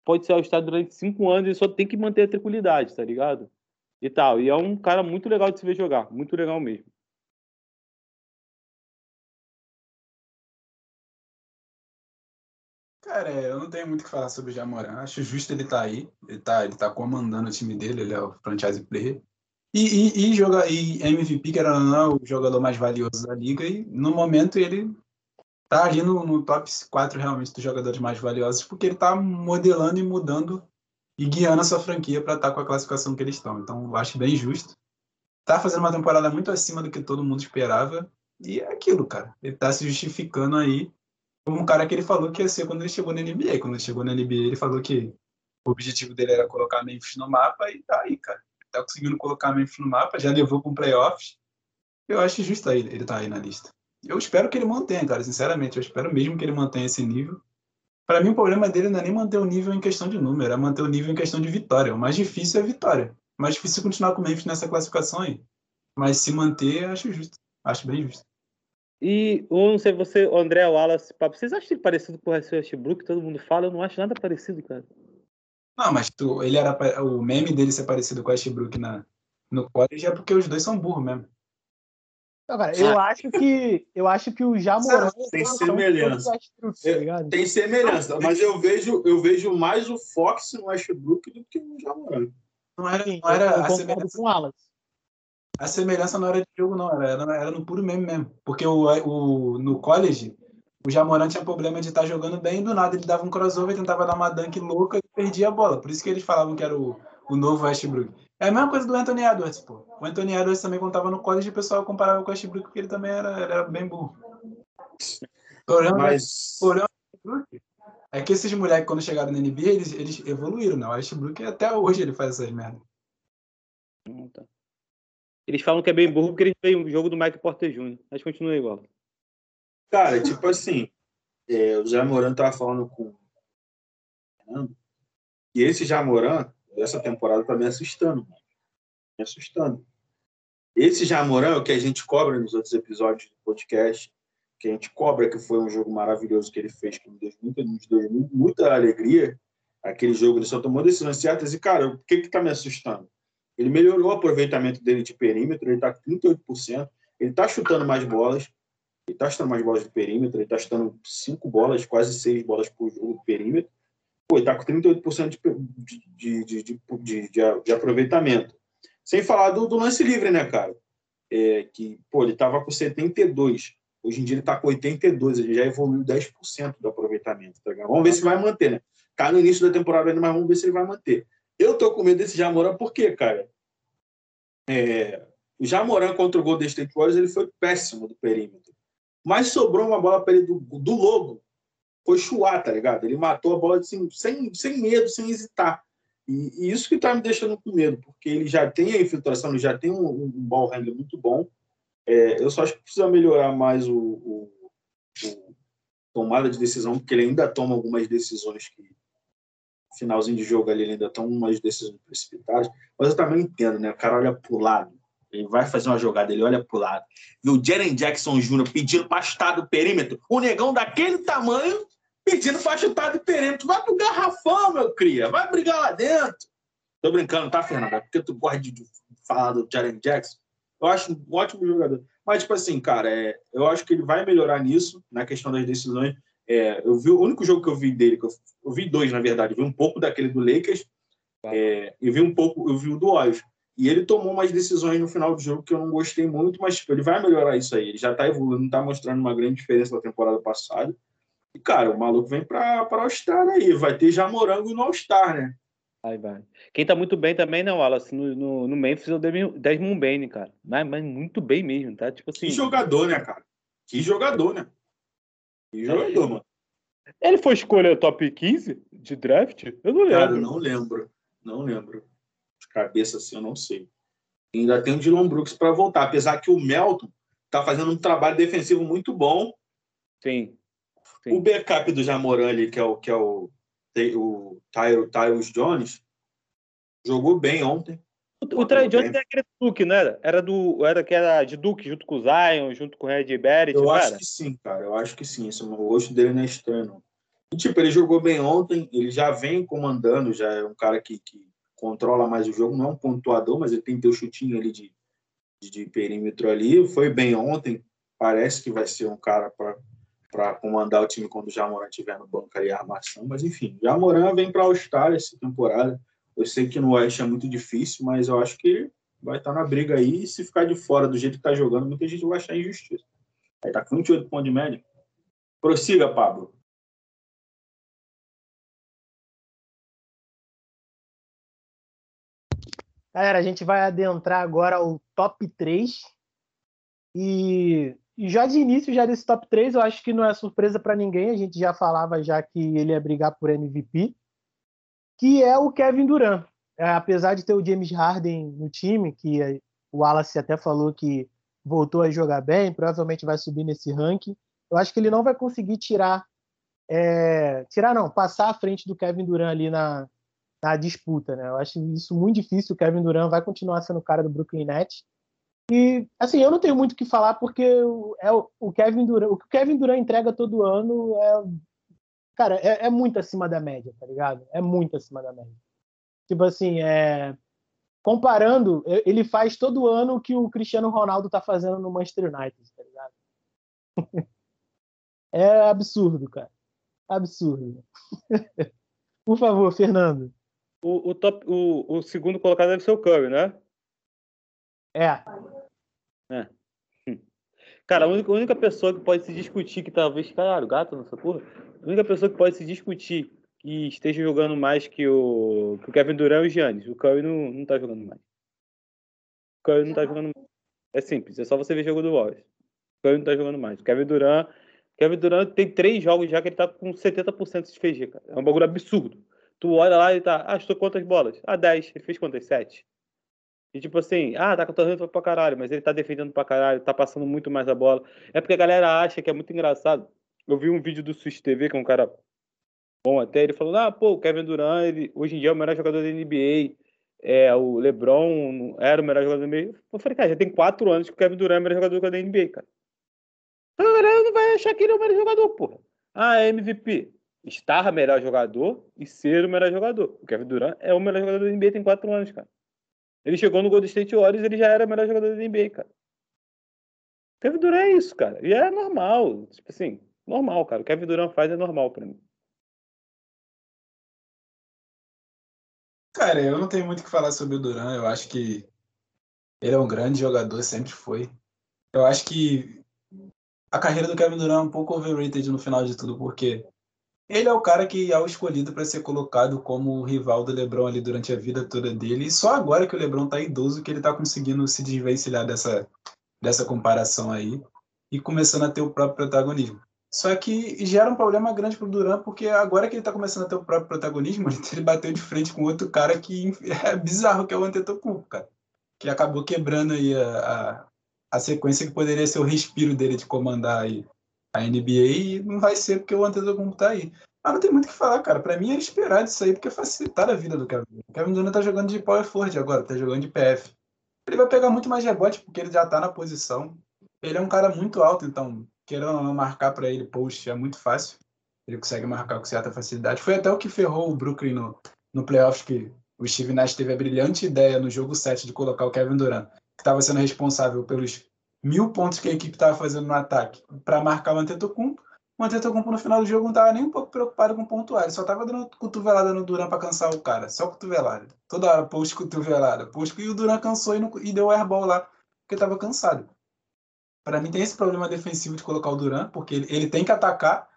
pode ser ao estado durante cinco anos, ele só tem que manter a tranquilidade, tá ligado? E tal. E é um cara muito legal de se ver jogar, muito legal mesmo. Cara, é, eu não tenho muito o que falar sobre o Jamoran. Acho justo ele estar tá aí. Ele tá, ele tá comandando o time dele, ele é o franchise player. E, e, e, joga, e MVP, que era não, o jogador mais valioso da liga, e no momento ele tá ali no, no top 4 realmente dos jogadores mais valiosos, porque ele tá modelando e mudando e guiando a sua franquia para estar tá com a classificação que eles estão. Então, acho bem justo. Tá fazendo uma temporada muito acima do que todo mundo esperava, e é aquilo, cara. Ele tá se justificando aí como um cara que ele falou que ia ser quando ele chegou na NBA. Quando ele chegou na NBA, ele falou que o objetivo dele era colocar Memphis no mapa, e tá aí, cara. Ele tá conseguindo colocar Memphis no mapa, já levou com playoffs. Eu acho justo aí, ele tá aí na lista. Eu espero que ele mantenha, cara, sinceramente. Eu espero mesmo que ele mantenha esse nível. Para mim, o problema dele não é nem manter o nível em questão de número, é manter o nível em questão de vitória. O mais difícil é a vitória. O mais difícil é continuar com o Memphis nessa classificação aí. Mas se manter, acho justo. Acho bem justo. E eu não sei você, André Wallace, papo, vocês acham ele parecido com o Westbrook? Todo mundo fala, eu não acho nada parecido, cara. Não, mas tu, ele era o meme dele ser parecido com o Westbrook na, no college é porque os dois são burros mesmo. Cara, eu ah. acho que eu acho que o Jamoran tem semelhança. Tá tem semelhança, mas eu vejo eu vejo mais o Fox no Westbrook do que o Jamoran. Não era, não era a semelhança com o Alan. A semelhança não era de jogo não, era, era no puro meme mesmo, porque o, o no college o Jamoran tinha problema de estar tá jogando bem e do nada ele dava um crossover, tentava dar uma dunk louca e perdia a bola. Por isso que eles falavam que era o, o novo Westbrook. É a mesma coisa do Anthony Edwards, pô. O Anthony Edwards também, quando tava no college, o pessoal comparava com o Westbrook, porque ele também era, era bem burro. O problema, Mas... o problema é que esses moleques, quando chegaram na NBA, eles, eles evoluíram, né? O Westbrook, até hoje, ele faz essas merdas. Eles falam que é bem burro porque eles veem o jogo do Mike Porter Jr., mas continua igual. Cara, tipo assim, é, o Jamoran tava falando com e esse Jamoran, essa temporada tá me assustando, me assustando. Esse Jamoran, o que a gente cobra nos outros episódios do podcast, que a gente cobra que foi um jogo maravilhoso que ele fez, que nos deu muita, muita alegria, aquele jogo, ele só tomou decisões certas, e, cara, o que que tá me assustando? Ele melhorou o aproveitamento dele de perímetro, ele tá com 38%, ele tá chutando mais bolas, ele tá chutando mais bolas de perímetro, ele tá chutando cinco bolas, quase seis bolas por jogo de perímetro, pô, ele tá com 38% de, de, de, de, aproveitamento. Sem falar do, do, lance livre, né, cara? É, que, pô, ele tava com 72. Hoje em dia ele tá com 82, ele já evoluiu 10% do aproveitamento, tá? Vamos ver se vai manter, né? Tá no início da temporada ainda, mas vamos ver se ele vai manter. Eu tô com medo desse Jamoran, por quê, cara? É, o Jamoran contra o Golden State Warriors, ele foi péssimo do perímetro. Mas sobrou uma bola para ele do, do Lobo, foi chuar, tá ligado? Ele matou a bola assim, sem, sem medo, sem hesitar. E, e, isso que tá me deixando com medo, porque ele já tem a infiltração, ele já tem um, um ball handler muito bom. É, eu só acho que precisa melhorar mais o, o, o, tomada de decisão, porque ele ainda toma algumas decisões que finalzinho de jogo ali ele ainda toma umas decisões precipitadas. Mas eu também entendo, né? O cara olha pro lado, ele vai fazer uma jogada, ele olha pro lado. E o Jaren Jackson Jr. pedindo para chutar do perímetro, o negão daquele tamanho pedindo chutar de perímetro. Vai pro garrafão, meu cria. Vai brigar lá dentro. Tô brincando, tá, Fernanda? É porque tu gosta de falar do Jaren Jackson. Eu acho um ótimo jogador. Mas, tipo assim, cara, é, eu acho que ele vai melhorar nisso, na questão das decisões. É, eu vi o único jogo que eu vi dele, que eu, eu vi dois, na verdade. Eu vi um pouco daquele do Lakers é, e vi um pouco, eu vi o do Warriors. E ele tomou umas decisões no final do jogo que eu não gostei muito, mas tipo, ele vai melhorar isso aí. Ele já tá evoluindo, não tá mostrando uma grande diferença da temporada passada. E, cara, o maluco vem para All-Star aí. Vai ter já morango no All-Star, né? Vai, vai. Quem tá muito bem também, não, Wallace, no, no, no Memphis é o Desmond Bain, cara. Mas, mas, muito bem mesmo, tá? Tipo assim. Que jogador, né, cara? Que jogador, né? Que jogador, é. mano. Ele foi escolher top 15 de draft? Eu não lembro. Cara, não lembro. Não lembro. De cabeça assim, eu não sei. Ainda tem o Dylan Brooks para voltar. Apesar que o Melton tá fazendo um trabalho defensivo muito bom. Sim. Sim. O backup do Jamoran ali, que é o, que é o, o Tyrus Jones, jogou bem ontem. O, o Trey Jones era aquele Duke, não era? Era, do, era que era de Duke junto com o Zion, junto com o Red Barrett. Eu acho que sim, cara. Eu acho que sim. Esse, o rosto dele não é estranho. E, tipo, ele jogou bem ontem, ele já vem comandando, já é um cara que, que controla mais o jogo, não é um pontuador, mas ele tem teu chutinho ali de, de, de perímetro ali. Foi bem ontem, parece que vai ser um cara para para comandar o time quando o Jamoran estiver no banco aí, a armação. Mas, enfim, Jamoran vem para All-Star essa temporada. Eu sei que no Oeste é muito difícil, mas eu acho que ele vai estar tá na briga aí. E se ficar de fora do jeito que está jogando, muita gente vai achar injustiça. Aí tá com 28 pontos de média. Prossiga, Pablo. Galera, a gente vai adentrar agora o top 3. E, e já de início, já desse top 3, eu acho que não é surpresa para ninguém. A gente já falava já que ele ia brigar por MVP, que é o Kevin Durant. É, apesar de ter o James Harden no time, que o Wallace até falou que voltou a jogar bem, provavelmente vai subir nesse ranking. Eu acho que ele não vai conseguir tirar, é, tirar não, passar à frente do Kevin Durant ali na, na disputa, né? Eu acho isso muito difícil. O Kevin Durant vai continuar sendo o cara do Brooklyn Nets. E assim, eu não tenho muito o que falar porque é o Kevin Durant, o que o Kevin Durant entrega todo ano é cara, é, é muito acima da média, tá ligado? É muito acima da média. Tipo assim, é comparando, ele faz todo ano o que o Cristiano Ronaldo tá fazendo no Manchester United, tá ligado? é absurdo, cara. Absurdo. Por favor, Fernando. O, o, top, o, o segundo colocado deve ser o Curry, né? É. é. Cara, a única, a única pessoa que pode se discutir que talvez. Caralho, gato nessa porra. A única pessoa que pode se discutir que esteja jogando mais que o, que o Kevin Durant é o Giannis. O Curry não, não tá jogando mais. O Curry não tá jogando mais. É simples, é só você ver o jogo do Warriors. O Curry não tá jogando mais. O Kevin Durant. Kevin Durant tem três jogos já que ele tá com 70% de FG, cara. É um bagulho absurdo. Tu olha lá e tá, ah, estou quantas bolas? Ah, 10. Ele fez quantas? 7. E tipo assim, ah, tá cortando pra caralho, mas ele tá defendendo pra caralho, tá passando muito mais a bola. É porque a galera acha que é muito engraçado. Eu vi um vídeo do Switch TV, que é um cara bom até, ele falou, ah, pô, o Kevin Durant, ele, hoje em dia é o melhor jogador da NBA. É, o LeBron era o melhor jogador da NBA. Eu falei, cara, já tem 4 anos que o Kevin Durant é o melhor jogador da NBA, cara. Então a galera não vai achar que ele é o melhor jogador, porra. Ah, é MVP estar melhor jogador e ser o melhor jogador. O Kevin Durant é o melhor jogador da NBA tem quatro anos, cara. Ele chegou no Golden State Warriors ele já era o melhor jogador da NBA, cara. Kevin Durant é isso, cara. E é normal. Tipo assim, normal, cara. O Kevin Durant faz é normal para mim. Cara, eu não tenho muito o que falar sobre o Durant. Eu acho que ele é um grande jogador, sempre foi. Eu acho que a carreira do Kevin Durant é um pouco overrated no final de tudo, porque ele é o cara que é o escolhido para ser colocado como rival do LeBron ali durante a vida toda dele. E só agora que o LeBron tá idoso que ele tá conseguindo se desvencilhar dessa, dessa comparação aí e começando a ter o próprio protagonismo. Só que gera um problema grande pro Durant, porque agora que ele tá começando a ter o próprio protagonismo, ele bateu de frente com outro cara que é bizarro, que é o Antetokounmpo, cara. Que acabou quebrando aí a, a, a sequência que poderia ser o respiro dele de comandar aí a NBA e não vai ser porque o Antetokounmpo tá aí. Ah, não tem muito o que falar, cara. Pra mim é esperar isso aí, porque facilitar a vida do Kevin Durant. O Kevin Durant tá jogando de power forward agora, tá jogando de PF. Ele vai pegar muito mais rebote, porque ele já tá na posição. Ele é um cara muito alto, então, querendo marcar para ele post é muito fácil. Ele consegue marcar com certa facilidade. Foi até o que ferrou o Brooklyn no, no playoff, que o Steve Nash teve a brilhante ideia no jogo 7 de colocar o Kevin Durant, que estava sendo responsável pelos mil pontos que a equipe estava fazendo no ataque para marcar o Antetokounmpo. O Antetokounmpo no final do jogo não estava nem um pouco preocupado com pontuar, ele só estava dando cotovelada no Duran para cansar o cara, só cotovelada. Toda hora post cotovelada, post e o Duran cansou e, não, e deu airball lá porque estava cansado. Para mim tem esse problema defensivo de colocar o Duran, porque ele, ele tem que atacar.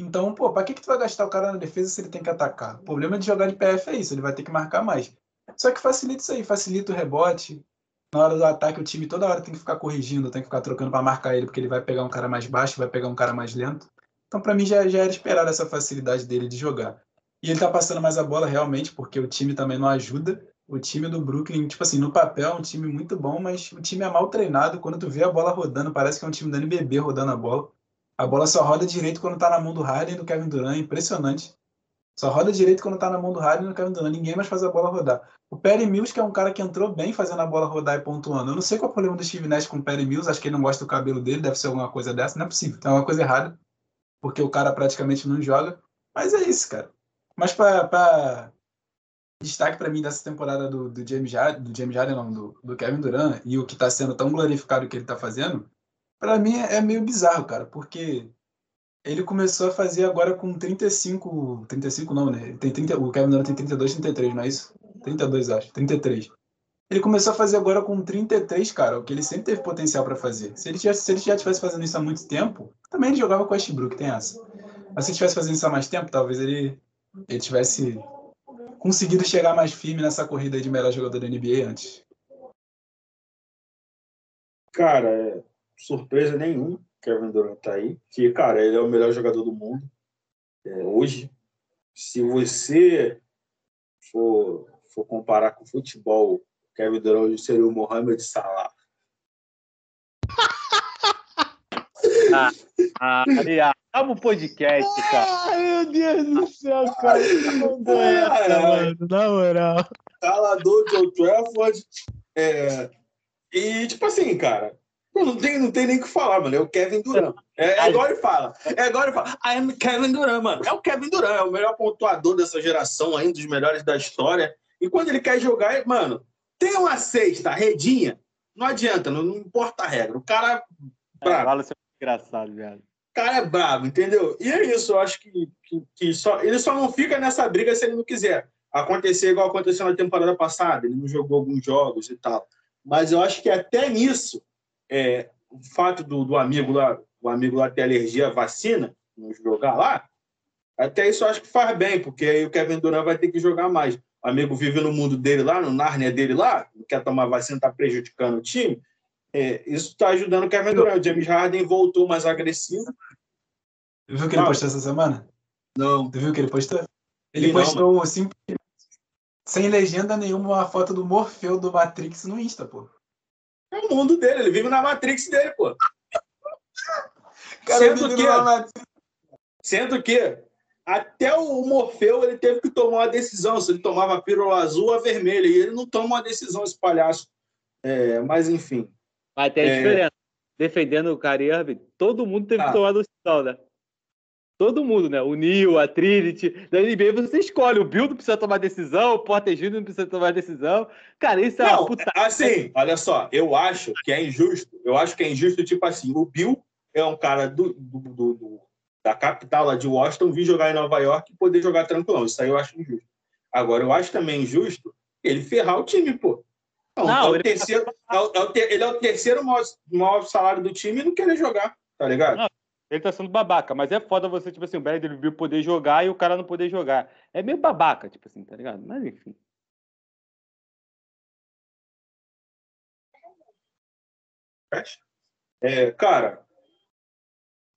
Então, pô, para que que tu vai gastar o cara na defesa se ele tem que atacar? O problema de jogar de PF é isso, ele vai ter que marcar mais. Só que facilita isso aí, facilita o rebote, na hora do ataque, o time toda hora tem que ficar corrigindo, tem que ficar trocando para marcar ele, porque ele vai pegar um cara mais baixo, vai pegar um cara mais lento. Então, para mim, já, já era esperar essa facilidade dele de jogar. E ele tá passando mais a bola realmente, porque o time também não ajuda. O time do Brooklyn, tipo assim, no papel é um time muito bom, mas o time é mal treinado. Quando tu vê a bola rodando, parece que é um time da NBB rodando a bola. A bola só roda direito quando tá na mão do Harden e do Kevin Durant, impressionante. Só roda direito quando tá na mão do Harden e do Kevin Durant. Ninguém mais faz a bola rodar. O Perry Mills, que é um cara que entrou bem fazendo a bola rodar e pontuando. Eu não sei qual é o problema do Steve Nash com o Perry Mills. Acho que ele não gosta do cabelo dele. Deve ser alguma coisa dessa. Não é possível. Tem alguma coisa errada. Porque o cara praticamente não joga. Mas é isso, cara. Mas para destaque para mim dessa temporada do, do James Harden, do James Harden não, do, do Kevin Durant e o que está sendo tão glorificado que ele está fazendo, para mim é, é, meio bizarro, cara, porque Ele começou a fazer agora com 35. 35 não, né? Tem 30, o Kevin Durant tem 32, 33, não é isso? 32, acho. 33. Ele começou a fazer agora com 33, cara, o que ele sempre teve potencial para fazer. Se ele, tivesse, se ele já estivesse fazendo isso há muito tempo, também ele jogava com o Westbrook, tem essa. Mas se ele estivesse fazendo isso há mais tempo, talvez ele, ele tivesse conseguido chegar mais firme nessa corrida de melhor jogador da NBA antes. Cara, é, surpresa nenhuma. Kevin Durant tá aí. Que, cara, ele é o melhor jogador do mundo. É, hoje, se você for, for comparar com futebol, Kevin Durant hoje seria o Mohamed Salah. ah, ah, acaba o podcast, cara. Ai, meu Deus do céu, cara. Mandou essa, mano, na moral. Calador de Old Trafford. É... E, tipo assim, cara, não tem, não tem nem o que falar, mano. É o Kevin Durant. É, é igual ele fala. É igual ele fala. I am Kevin Durant, mano. É o Kevin Durant, é o melhor pontuador dessa geração, ainda dos melhores da história. E quando ele quer jogar, mano, tem uma sexta, redinha, não adianta, não, não importa a regra. O cara. É, fala é engraçado, velho. O cara é brabo, entendeu? E é isso, eu acho que, que, que, só, ele só não fica nessa briga se ele não quiser. Acontecer igual aconteceu na temporada passada, ele não jogou alguns jogos e tal. Mas eu acho que até nisso é, o fato do, do, amigo lá, o amigo lá ter alergia à vacina, não jogar lá, até isso eu acho que faz bem, porque aí o Kevin Durant vai ter que jogar mais. O amigo vive no mundo dele lá, no Nárnia dele lá, não quer tomar vacina, está prejudicando o time. É, isso está ajudando o Kevin Durant. O James Harden voltou mais agressivo. Viu o que ele postou essa semana? Não. Tu viu o que ele postou? Ele, postou não, assim, sem legenda nenhuma, uma foto do Morfeu do Matrix no Insta, pô. É o mundo dele, ele vive na Matrix dele, pô. Cara, Sendo que, sendo que até o Morfeu ele teve que tomar uma decisão, se ele tomava a pílula azul ou a vermelha, e ele não toma uma decisão, esse palhaço. É, mas, enfim. Mas tem a é... diferença. Defendendo o Kyrie todo mundo teve ah. que tomar decisão, né? Todo mundo, né? O Neil, a Trinity. Da NBA você escolhe. O Bill não precisa tomar decisão, o Porter Jr. não precisa tomar decisão. Cara, isso é não, uma puta. Assim, olha só, eu acho que é injusto. Eu acho que é injusto, tipo assim, o Bill é um cara do, do, do, do da capital lá de Washington vir jogar em Nova York e poder jogar tranquilão. Isso aí eu acho injusto. Agora, eu acho também injusto ele ferrar o time, pô. Não, não é o ele... terceiro, é o, é ter, ele é o terceiro maior, maior salário do time e não querer jogar, tá ligado? Não, ele tá sendo babaca, mas é foda você, tipo assim, o Bradley poder jogar e o cara não poder jogar. É meio babaca, tipo assim, tá ligado? Mas enfim. É, cara,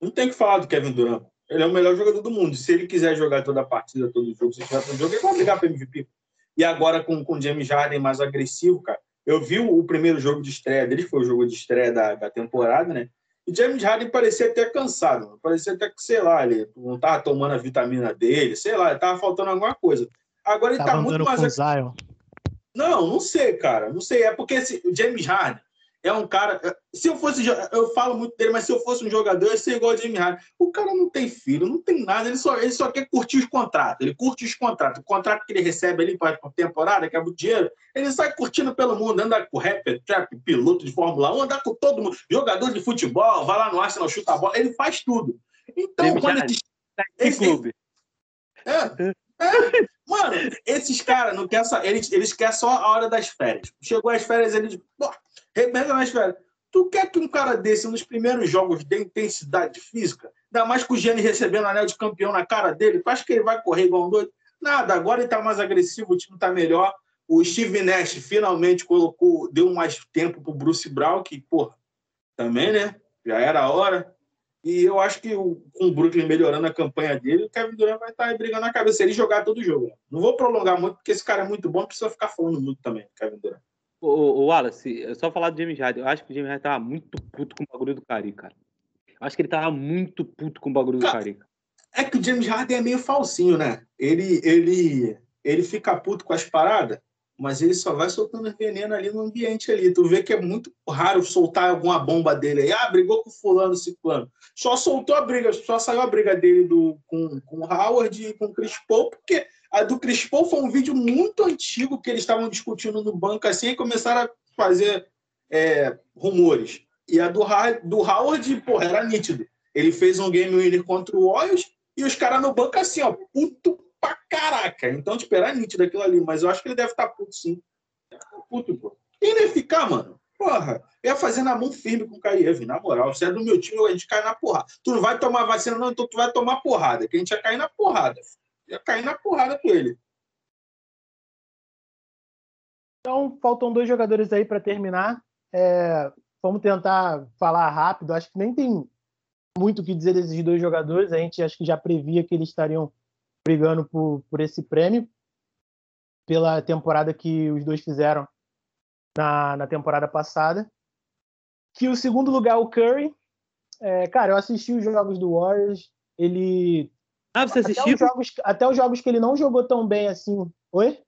não tem que falar do Kevin Durant. Ele é o melhor jogador do mundo. Se ele quiser jogar toda a partida, todo jogo, se tiver todo jogo, ele vai brigar para MVP. E agora com o James Harden mais agressivo, cara. Eu vi o, o primeiro jogo de estreia dele, foi o jogo de estreia da, da temporada, né? E James Harden parecia até cansado, parecia até que, sei lá, ele não estava tomando a vitamina dele, sei lá, estava faltando alguma coisa. Agora ele está muito mais. Não, não sei, cara, não sei. É porque esse, o James Harden, é um cara. Se eu fosse. Eu falo muito dele, mas se eu fosse um jogador, eu ia ser igual a Jimmy Harden. O cara não tem filho, não tem nada, ele só, ele só quer curtir os contratos. Ele curte os contratos. O contrato que ele recebe ali para a temporada, que é o dinheiro, ele sai curtindo pelo mundo, anda com rapper, trap, piloto de Fórmula 1, anda com todo mundo. Jogador de futebol, vai lá no Arsenal, chuta a bola, ele faz tudo. Então, Jimmy quando ele. Esse, clube. É, é, mano, esses caras não querem eles, eles querem só a hora das férias. Chegou as férias, eles. Rebenta mais, velho. Tu quer que um cara desse, nos primeiros jogos, dê intensidade física? Ainda mais com o Gianni recebendo anel de campeão na cara dele. Tu acha que ele vai correr igual um doido? Nada, agora ele tá mais agressivo, o time tá melhor. O Steve Nash finalmente colocou, deu mais tempo pro Bruce Brown, que, porra, também, né? Já era a hora. E eu acho que com o Brooklyn melhorando a campanha dele, o Kevin Durant vai estar tá brigando na cabeça. Ele jogar todo jogo. Né? Não vou prolongar muito, porque esse cara é muito bom, precisa ficar falando muito também, Kevin Durant. O, o Wallace, é só falar do James Harden. Eu acho que o James Harden tava muito puto com o bagulho do Cari, cara. Eu acho que ele tava muito puto com o bagulho do Cari. É que o James Harden é meio falsinho, né? Ele, ele, ele fica puto com as paradas, mas ele só vai soltando veneno ali no ambiente ali. Tu vê que é muito raro soltar alguma bomba dele aí. Ah, brigou com fulano, ciclano. Só soltou a briga, só saiu a briga dele do, com, com o Howard e com o Chris Paul, porque a do Chris Paul foi um vídeo muito antigo que eles estavam discutindo no banco assim e começaram a fazer é, rumores. E a do, do Howard, porra, era nítido. Ele fez um game winner contra o Warriors e os caras no banco assim, ó, puto pra caraca. Então, tipo, era nítido aquilo ali, mas eu acho que ele deve estar tá puto sim. Puto, pô. Quem ia ficar, mano? Porra, eu ia fazer na mão firme com o Kaiev, na moral. Se é do meu time, a gente cai na porrada. Tu não vai tomar vacina, não, então tu vai tomar porrada. Que a gente ia cair na porrada. Ia cair na porrada com ele. Então, faltam dois jogadores aí para terminar. É, vamos tentar falar rápido. Acho que nem tem muito o que dizer desses dois jogadores. A gente acho que já previa que eles estariam brigando por, por esse prêmio pela temporada que os dois fizeram na, na temporada passada. Que o segundo lugar o Curry. É, cara, eu assisti os jogos do Warriors. Ele. Ah, você assistiu? Até os, jogos, até os jogos que ele não jogou tão bem assim. Oi?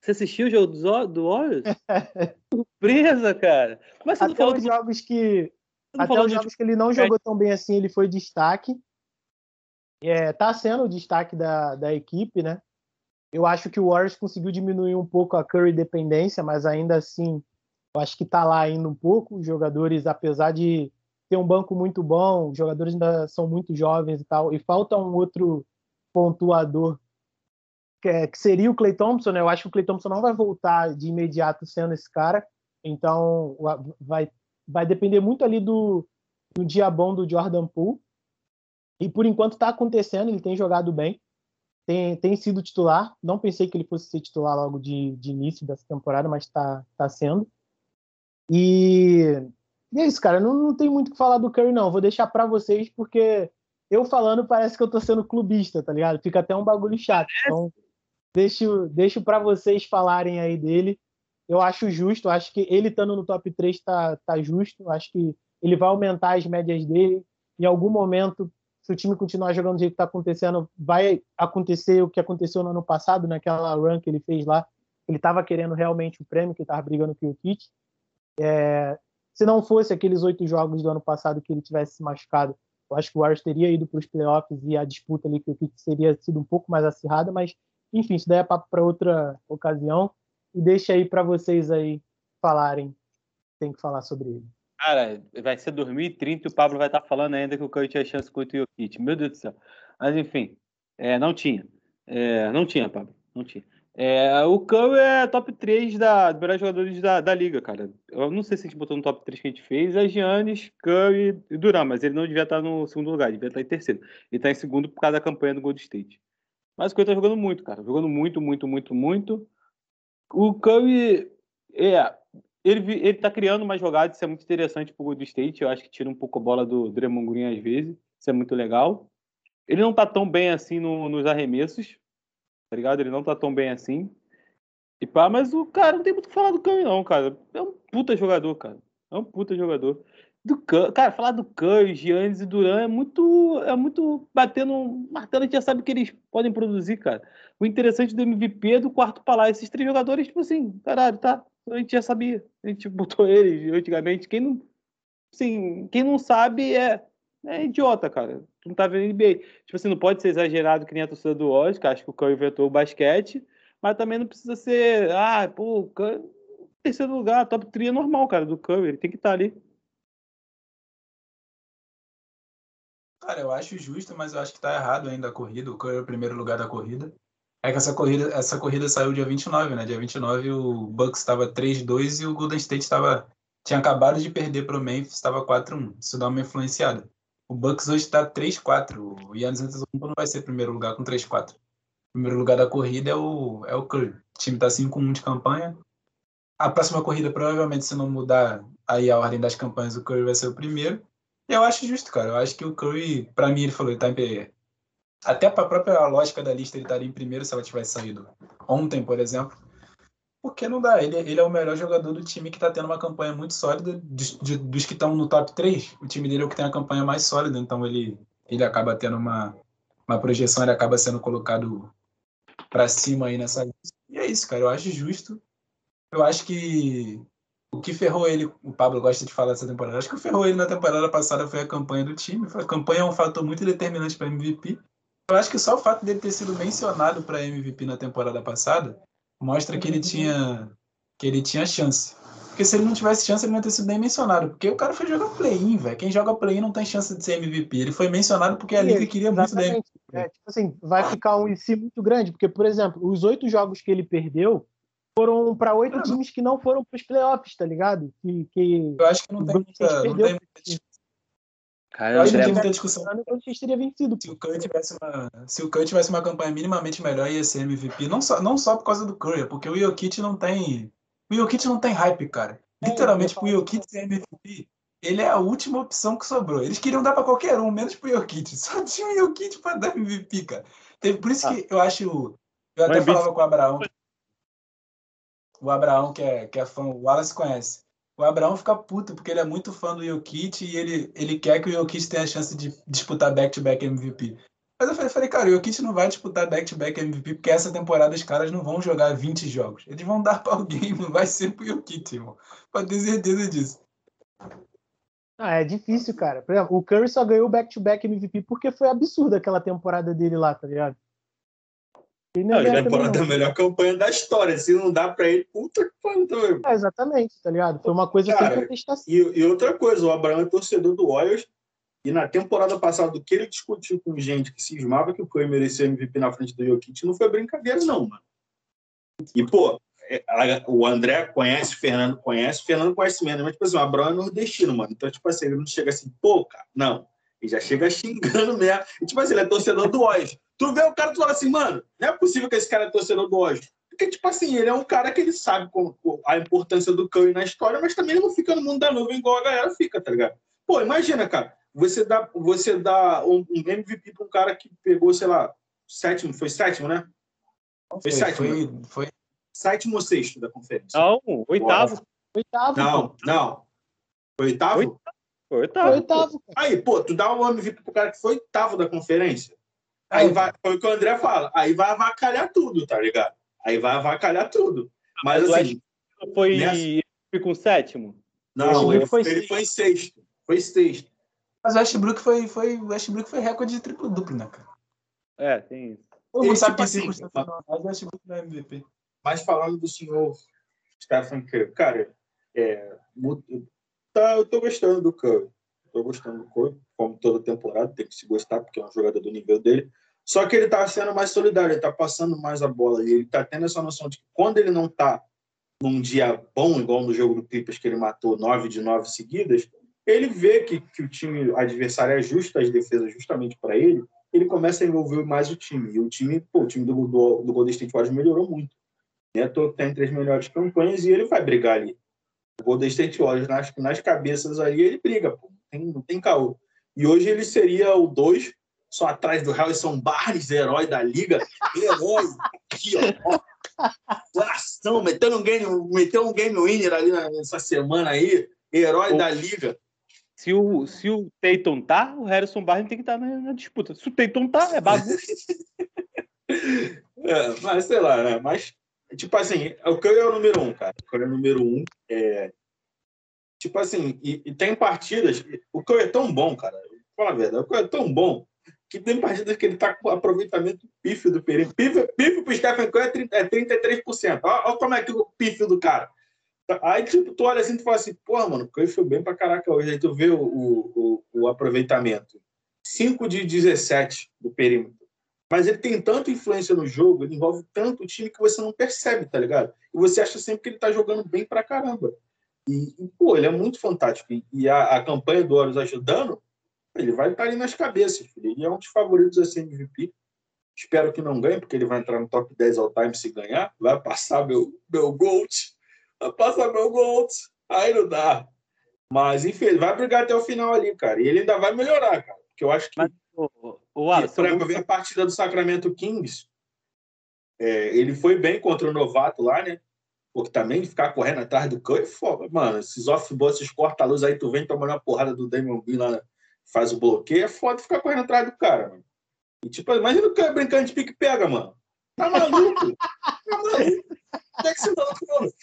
Você assistiu o jogo do, do Warriors? Surpresa, cara. Mas você até os do... jogos que. Até os jogos de... que ele não jogou tão bem assim, ele foi destaque. É, tá sendo o destaque da, da equipe, né? Eu acho que o Warriors conseguiu diminuir um pouco a Curry dependência, mas ainda assim, eu acho que tá lá ainda um pouco. Os jogadores, apesar de ter um banco muito bom, os jogadores ainda são muito jovens e tal, e falta um outro pontuador que, é, que seria o Clay Thompson, né? Eu acho que o Clay Thompson não vai voltar de imediato sendo esse cara, então vai, vai depender muito ali do, do dia bom do Jordan Poole. E por enquanto está acontecendo, ele tem jogado bem, tem, tem sido titular. Não pensei que ele fosse ser titular logo de, de início dessa temporada, mas está tá sendo. E, e, é isso, cara. Não, não tem muito o que falar do Curry, não. Vou deixar para vocês, porque eu falando parece que eu tô sendo clubista, tá ligado? Fica até um bagulho chato. Então, deixo, deixo para vocês falarem aí dele. Eu acho justo, acho que ele estando no top 3 tá, tá justo. Acho que ele vai aumentar as médias dele. Em algum momento, se o time continuar jogando do jeito que está acontecendo, vai acontecer o que aconteceu no ano passado, naquela run que ele fez lá. Ele estava querendo realmente o prêmio, que estava brigando com o kit. É, se não fosse aqueles oito jogos do ano passado que ele tivesse se machucado, eu acho que o Warriors teria ido para os playoffs e a disputa ali kit seria sido um pouco mais acirrada, mas enfim, isso daí é papo para outra ocasião. E deixa aí para vocês aí falarem. Tem que falar sobre ele. Cara, vai ser 2030 e o Pablo vai estar tá falando ainda que o Curry tinha chance contra o Jokic. Meu Deus do céu. Mas enfim, é, não tinha. É, não tinha, Pablo. Não tinha. É, o Curry é top 3 da, dos melhores jogadores da, da liga, cara. Eu não sei se a gente botou no top 3 que a gente fez. É Giannis, Curry e Duran, mas ele não devia estar no segundo lugar, devia estar em terceiro. Ele está em segundo por causa da campanha do Gold State. Mas o Curry tá jogando muito, cara. Jogando muito, muito, muito, muito. O Curry, é, ele, ele tá criando uma jogada, isso é muito interessante pro Golden State. Eu acho que tira um pouco a bola do Draymond Green às vezes. Isso é muito legal. Ele não tá tão bem assim no, nos arremessos, tá ligado? Ele não tá tão bem assim. E pá, mas o cara não tem muito o que falar do Curry, não, cara. É um puta jogador, cara. É um puta jogador do cara, falar do Curry, Giannis e Duran é muito, é muito batendo martelo, a gente já sabe que eles podem produzir, cara. O interessante do MVP é do quarto para lá, esses três jogadores, tipo assim, caralho, tá, a gente já sabia, a gente botou eles antigamente, quem não, assim, quem não sabe é, é idiota, cara, não tá vendo NBA. Tipo assim, não pode ser exagerado que nem a torcida do Oscar, acho que o Curry inventou o basquete, mas também não precisa ser, ah, pô, Curry, terceiro lugar, top 3 é normal, cara, do Curry, ele tem que estar tá ali. Cara, eu acho justo, mas eu acho que tá errado ainda a corrida. O Curry é o primeiro lugar da corrida. É que essa corrida, essa corrida saiu dia 29, né? Dia 29 o Bucks estava 3-2 e o Golden State estava tinha acabado de perder para o Memphis, estava 4-1. Isso dá uma influenciada. O Bucks hoje está 3-4. O Yannis Antetokounmpo não vai ser primeiro lugar com 3-4. O primeiro lugar da corrida é o, é o Curry. O time está 5-1 de campanha. A próxima corrida, provavelmente, se não mudar aí a ordem das campanhas, o Curry vai ser o primeiro. Eu acho justo, cara. Eu acho que o Curry, para mim, ele falou, ele tá em Até para a própria lógica da lista, ele estaria em primeiro se ela tivesse saído ontem, por exemplo. Porque não dá. Ele, ele é o melhor jogador do time que está tendo uma campanha muito sólida. Dos, de, dos que estão no top 3, o time dele é o que tem a campanha mais sólida. Então ele, ele acaba tendo uma, uma projeção, ele acaba sendo colocado para cima aí nessa. E é isso, cara. Eu acho justo. Eu acho que o que ferrou ele, o Pablo gosta de falar dessa temporada, acho que o que ferrou ele na temporada passada foi a campanha do time. A campanha é um fator muito determinante para MVP. Eu acho que só o fato dele ter sido mencionado para MVP na temporada passada mostra que ele tinha que ele tinha chance. Porque se ele não tivesse chance, ele não ia ter sido nem mencionado. Porque o cara foi jogar play-in, velho. Quem joga play-in não tem chance de ser MVP. Ele foi mencionado porque a Sim, liga queria muito. MVP. É, tipo assim, vai ficar um IC muito grande, porque, por exemplo, os oito jogos que ele perdeu foram para oito times que não foram para os playoffs, tá ligado? Que, que Eu acho que não tem muita, não tem muita, Cara, eu acho que não tem muita discussão. o teria vencido. Se o Curry tivesse uma, se o Curry tivesse uma campanha minimamente melhor, ia ser MVP. Não só, não só por causa do Curry, porque o Jokic não tem. O Jokic não tem hype, cara. É, Literalmente, pro Jokic ser MVP, ele é a última opção que sobrou. Eles queriam dar pra qualquer um, menos pro Jokic. Só tinha o Jokic pra dar MVP, cara. Teve- Por isso que eu acho. Eu até Mas, falava com o Abraão. O Abraão, que é, que é fã, o Wallace conhece. O Abraão fica puto porque ele é muito fã do Jokic e ele, ele quer que o Jokic tenha a chance de disputar back-to-back MVP. Mas eu falei, cara, o Jokic não vai disputar back-to-back MVP porque essa temporada os caras não vão jogar 20 jogos. Eles vão dar pra alguém, não vai ser pro Jokic, irmão. Pode ter certeza disso. Ah, é difícil, cara. Por exemplo, o Curry só ganhou back-to-back MVP porque foi absurdo aquela temporada dele lá, tá ligado? Ele não, ele é também, Temporada não. melhor campanha da história. Se não dá pra ele, puta que pariu. É, exatamente, tá ligado? Foi uma coisa Cara, sem contestação. E, e outra coisa, o Abraão é torcedor do Warriors. E na temporada passada, do que ele discutiu com gente que cismava que o Curry merecia MVP na frente do Jokic, não foi brincadeira, não, mano. E, pô, é, o André conhece, o Fernando conhece, o Fernando conhece menos, mas, tipo assim, o Abraão é nordestino, mano. Então, tipo assim, ele não chega assim, pô, cara, não. Ele já chega xingando mesmo. E, tipo assim, ele é torcedor do Warriors. Tu vê o cara e fala assim, mano, não é possível que esse cara é torcedor do Warriors. Porque, tipo assim, ele é um cara que ele sabe a importância do Curry na história, mas também ele não fica no mundo da nuvem igual a galera fica, tá ligado? Pô, imagina, cara, você dá, você dá um, MVP pra um cara que pegou, sei lá, sétimo, foi sétimo, né? Foi sétimo, foi, foi, Sétimo ou sexto da conferência? não, oitavo. Oitavo, Não, não. Foi oitavo? Oitavo. Foi Foi oitavo. oitavo, cara. Aí, pô, tu dá um MVP pro cara que foi oitavo da conferência. Aí vai, foi o que o André fala, aí vai avacalhar tudo, tá ligado? Aí vai avacalhar tudo. Mas Mas o assim, Foi Nessa- foi com sétimo? não, ele foi foi, ele foi em sexto. Foi sexto. Mas o Westbrook foi, foi, o Westbrook foi recorde de triplo-duplo, né, cara? É, tem isso. Todo mundo Ele, sabe tipo que assim, circunstâncias normais, o Westbrook não é MVP. Mas falando do senhor Stephen Curry, cara, é, tá, eu tô gostando do Curry. Tô gostando do Curry, como toda temporada, tem que se gostar, porque é um jogador do nível dele. Só que ele tá sendo mais solidário, ele tá passando mais a bola e ele tá tendo essa noção de que quando ele não tá num dia bom, igual no jogo do Clippers, que ele matou nove de nove seguidas, ele vê que, que o time adversário ajusta as defesas justamente para ele, ele começa a envolver mais o time. E o time, pô, o time do, do, do Golden State Warriors melhorou muito. Né? Tô, tem três melhores campanhas e ele vai brigar ali. O Golden State Warriors, nas, nas cabeças ali, ele briga, pô. Não tem, não tem caô. E hoje ele seria o dois, só atrás do Harrison Barnes, herói da liga. Herói! Aqui, ó. Coração, metendo um game, meteu um game winner ali nessa semana aí. Herói Pô. da liga. Se o, se o Tatum tá, o Harrison Barnes tem que estar na, na disputa. Se o Tatum tá, é bagunça. É, mas sei lá, né? Mas, tipo assim, o Curry é o número um, cara. O Curry é o número um. É... Tipo assim, e, e tem partidas. O Curry é tão bom, cara. Fala a verdade. O Curry é tão bom que tem partidas que ele tá com aproveitamento pífio do perímetro. Pífio, pífio pro Stephen Curry é, 30, é 33%. Olha, olha como é que o pífio do cara. Aí, tipo, tu olha assim e fala assim, porra, mano, o Curry foi bem pra caraca hoje. Aí tu vê o, o, o, o aproveitamento. 5 de 17 do perímetro. Mas ele tem tanta influência no jogo, ele envolve tanto o time que você não percebe, tá ligado? E você acha sempre que ele tá jogando bem pra caramba. E, e, pô, ele é muito fantástico. E, e a, a campanha do Horus ajudando, ele vai estar ali nas cabeças. filho. Ele é um dos favoritos a ser MVP. Espero que não ganhe, porque ele vai entrar no top 10 all time se ganhar. Vai passar meu, meu Gold. Vai passar meu Gold. Aí não dá. Mas, enfim, ele vai brigar até o final ali, cara. E ele ainda vai melhorar, cara. Porque eu acho que Mas, o, o, eu vi a partida do Sacramento Kings. É, ele foi bem contra o novato lá, né? Porque também ficar correndo atrás do Curry, foda. Mano, esses off-ball, esses corta-luz aí, tu vem tomando uma porrada do Damon Green lá, faz o bloqueio, é foda ficar correndo atrás do cara, mano. E tipo, imagina o cara brincando de pique-pega, mano. Tá maluco? tá maluco? Onde é que você tá louco?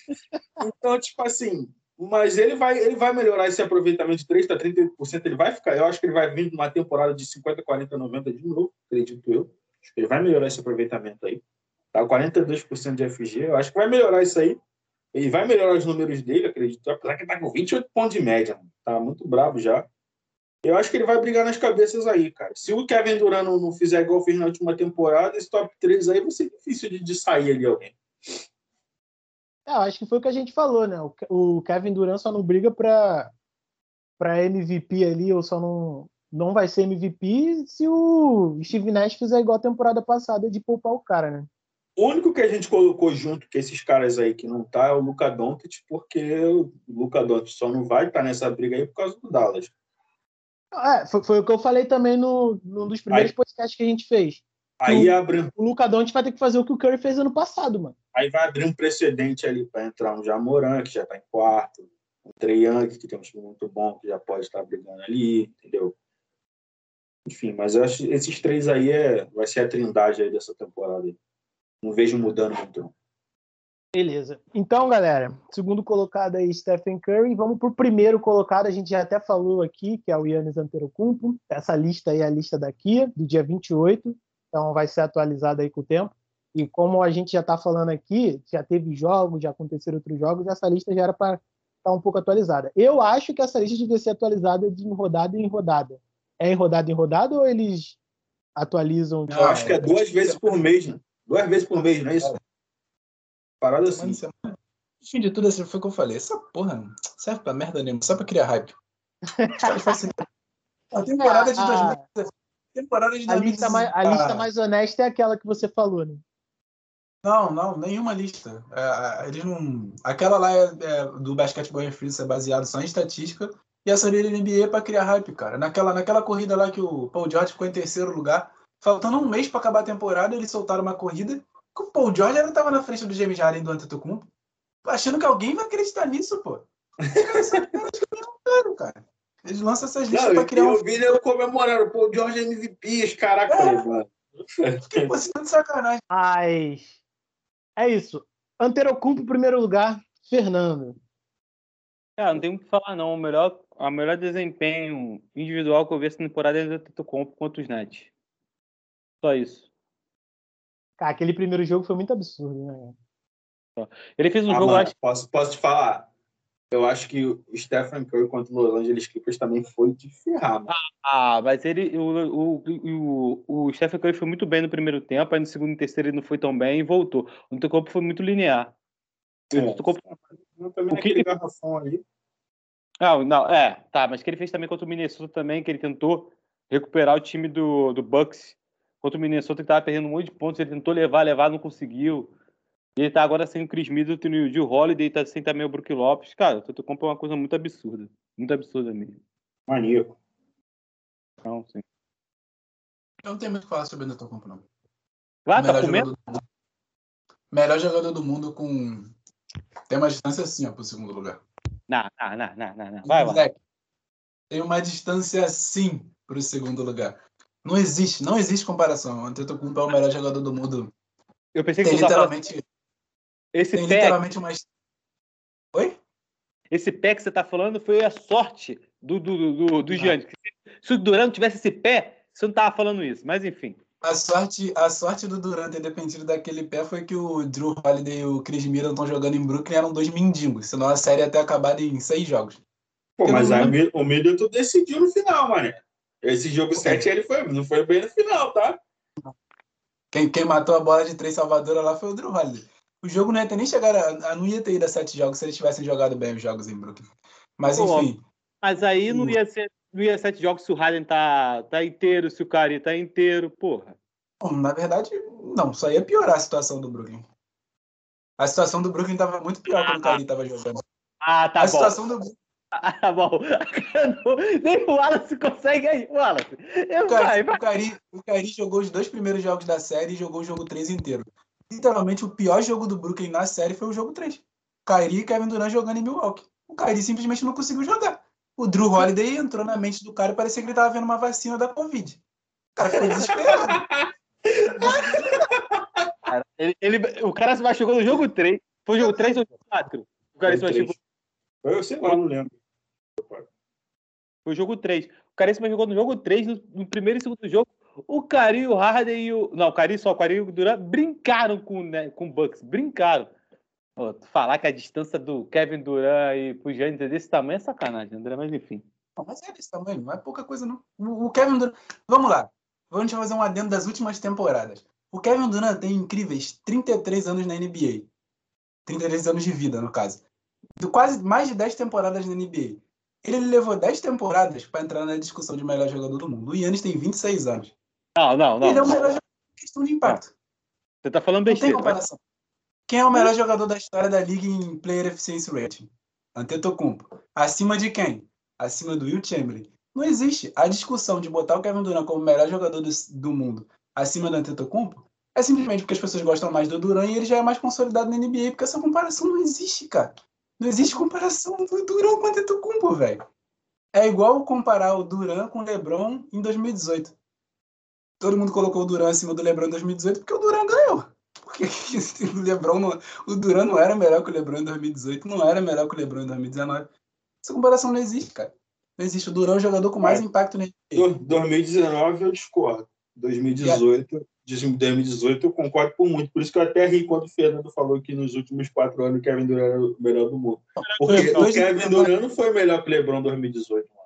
Então, tipo assim, mas ele vai, ele vai melhorar esse aproveitamento de 3 para 38%. Ele vai ficar, eu acho que ele vai vir numa temporada de 50, 40, 90 de novo, acredito eu. Acho que ele vai melhorar esse aproveitamento aí. Tá 42% de FG, eu acho que vai melhorar isso aí. Ele vai melhorar os números dele, acredito. Apesar que tá com 28 pontos de média. Tá muito brabo já. Eu acho que ele vai brigar nas cabeças aí, cara. Se o Kevin Durant não, fizer igual fez na última temporada, esse top 3 aí vai ser difícil de, de sair ali alguém. É, acho que foi o que a gente falou, né? O, Kevin Durant só não briga para para MVP ali, ou só não não vai ser MVP se o Steve Nash fizer igual a temporada passada de poupar o cara, né? O único que a gente colocou junto com esses caras aí que não tá é o Luca Doncic, porque o Luca Doncic só não vai estar tá nessa briga aí por causa do Dallas. É, foi, foi, o que eu falei também no, num dos primeiros aí, podcasts que a gente fez. Aí o, abre... o Luca Doncic vai ter que fazer o que o Curry fez ano passado, mano. Aí vai abrir um precedente ali para entrar um Jamoran, que já tá em quarto, um Trey Young, que tem um time muito bom, que já pode estar brigando ali, entendeu? Enfim, mas eu acho que esses três aí é, vai ser a trindade aí dessa temporada. Aí. Não vejo mudando muito. Beleza. Então, galera, segundo colocado aí Stephen Curry. Vamos para o primeiro colocado. A gente já até falou aqui, que é o Yannis Antetokounmpo. Essa lista aí é a lista daqui, do dia 28. Então, vai ser atualizada aí com o tempo. E como a gente já está falando aqui, já teve jogos, já aconteceram outros jogos, essa lista já era para estar tá um pouco atualizada. Eu acho que essa lista devia ser atualizada de rodada em rodada. É em rodada em rodada ou eles atualizam? Eu acho que é duas vezes por mês, né? Duas vezes por mês, não é isso? Parada assim. No fim de tudo, assim, foi o que eu falei. Essa porra não serve pra merda nenhuma, só pra criar hype. a temporada de 2000. Temporada de a lista, mais, a lista mais honesta é aquela que você falou, né? Não, não, nenhuma lista. É, eles não. Aquela lá é, é, do basquetebol em free é baseado só em estatística. E essa da NBA é pra criar hype, cara. Naquela, naquela corrida lá que o Paul George ficou em terceiro lugar, Faltando um mês para acabar a temporada, eles soltaram uma corrida que o Paul George não estava na frente do James Harden do Antetokounmpo. Achando que alguém vai acreditar nisso, pô. cara. Eles lançam essas listas para criar eu um... Eu vi ele comemorando, pô, o George MVP, caraca, é. mano. Fiquei de sacanagem. Ai. É isso. Antetokounmpo em primeiro lugar, Fernando. Cara, não tem muito o que falar, não. O melhor, o melhor desempenho individual que eu vi essa temporada é o Antetokounmpo contra os Nets. Só isso. Cara, aquele primeiro jogo foi muito absurdo, né? Ele fez um ah, jogo. Mano, acho... posso, posso te falar? Eu acho que o Stephen Curry contra o Los Angeles Clippers também foi de ferrar. Mano. Ah, mas ele. O, o, o, o Stephen Curry foi muito bem no primeiro tempo, aí no segundo e terceiro ele não foi tão bem e voltou. O Antetokounmpo foi muito linear. É, o também o que garrafão ali. Não, não, é, tá, mas que ele fez também contra o Minnesota também, que ele tentou recuperar o time do, do Bucks contra o Minnesota que estava perdendo um monte de pontos, ele tentou levar, levar, não conseguiu. Ele está agora sem o Chris Middleton e o Gil Holiday, tá sem também o Brook Lopes. Cara, o Totocompo é uma coisa muito absurda. Muito absurda mesmo. Maníaco. Não, sim. Eu não tenho muito o que falar sobre o Totocompo, não. Vai, tá comendo? Jogador Melhor jogador do mundo com... Tem uma distância assim, ó, pro segundo lugar. Não, não, não, não, não. Vai, vai. Tem uma distância sim pro segundo lugar. Não existe, não existe comparação. O Antetokounmpo é o melhor jogador do mundo. Eu pensei que tem literalmente esse tem pé... literalmente Oi? Esse pé que você tá falando foi a sorte do do do, do Giannis. Se o Durant tivesse esse pé, você não tava falando isso, mas enfim. A sorte, a sorte do Durant ter dependido daquele pé foi que o Drew Holiday e o Chris Middleton estão jogando em Brooklyn eram dois mendigos, senão a série ia ter acabado em seis jogos. Pô, mas mundo... o Middleton decidiu no final, mané. Esse jogo 7 ele foi, não foi bem no final, tá? Quem, quem matou a bola de três salvadora lá foi o Drew Holiday. O jogo não ia ter nem chegado a, não ia ter ido a sete jogos se eles tivessem jogado bem os jogos em Brooklyn. Mas Pô, enfim. Mas aí não ia ser não ia sete jogos se o Harden tá, tá inteiro, se o Curry tá inteiro, porra. Bom, na verdade, não, só ia piorar a situação do Brooklyn. A situação do Brooklyn tava muito pior ah, quando o Curry tava jogando. Ah, tá a bom. A situação do Ah, bom. Nem o Wallace consegue aí. Wallace. Eu, o, Cari, vai, O, Cari, o Cari jogou os dois primeiros jogos da série e jogou o jogo 3 inteiro. Literalmente, o pior jogo do Brooklyn na série foi o jogo 3. Kyrie e Kevin Durant jogando em Milwaukee. O Kyrie simplesmente não conseguiu jogar. O Drew Holiday entrou na mente do cara e parecia que ele tava vendo uma vacina da Covid. O cara ficou desesperado. ele, ele, o cara se machucou no jogo 3. Foi o jogo 3 ou 4? O cara se machucou. Foi, eu sei lá, não lembro. Foi o jogo 3. O Caríssima jogou no jogo 3, no, no, primeiro e segundo jogo. O Cari, o Harden e o. Não, o Cari só, o Cari e o Duran brincaram com, né, com o Bucks. Brincaram. Pô, falar que a distância do Kevin Durant e pro Giannis é desse tamanho é sacanagem, André, mas enfim. Mas é desse tamanho, não é pouca coisa, não. O, o Kevin Durant. Vamos lá. Vamos fazer um adendo das últimas temporadas. O Kevin Durant tem incríveis 33 anos na NBA. 33 anos de vida, no caso. Do quase mais de 10 temporadas na NBA. Ele levou 10 temporadas para entrar na discussão de melhor jogador do mundo. O Yannis tem 26 anos. Não, não, não. Ele é o melhor jogador em questão de impacto. Você tá falando Não tem besteira. né? comparação. Quem é o melhor jogador da história da liga em Player Efficiency Rating? Antetokounmpo. Acima de quem? Acima do Will Chamberlain. Não existe. A discussão de botar o Kevin Durant como o melhor jogador do, do mundo acima do Antetokounmpo é simplesmente porque as pessoas gostam mais do Durant e ele já é mais consolidado na NBA, porque essa comparação não existe, cara. Não existe comparação do Durant com o Antetokounmpo, velho. É igual comparar o Durant com o LeBron em 2018. Todo mundo colocou o Durant acima do LeBron em 2018 porque o Durant ganhou. Porque o LeBron não, o Durant não era melhor que o LeBron em 2018, não era melhor que o LeBron em 2019. Essa comparação não existe, cara. Não existe. O Durant é o jogador com mais É. impacto na NBA. Do- 2019 eu discordo. 2018, de 2018 eu concordo por muito. Por isso que eu até ri quando o Fernando falou que nos últimos quatro anos o Kevin Durant era o melhor do mundo. Porque o Kevin Durant não foi melhor que o LeBron em 2018, mano. Não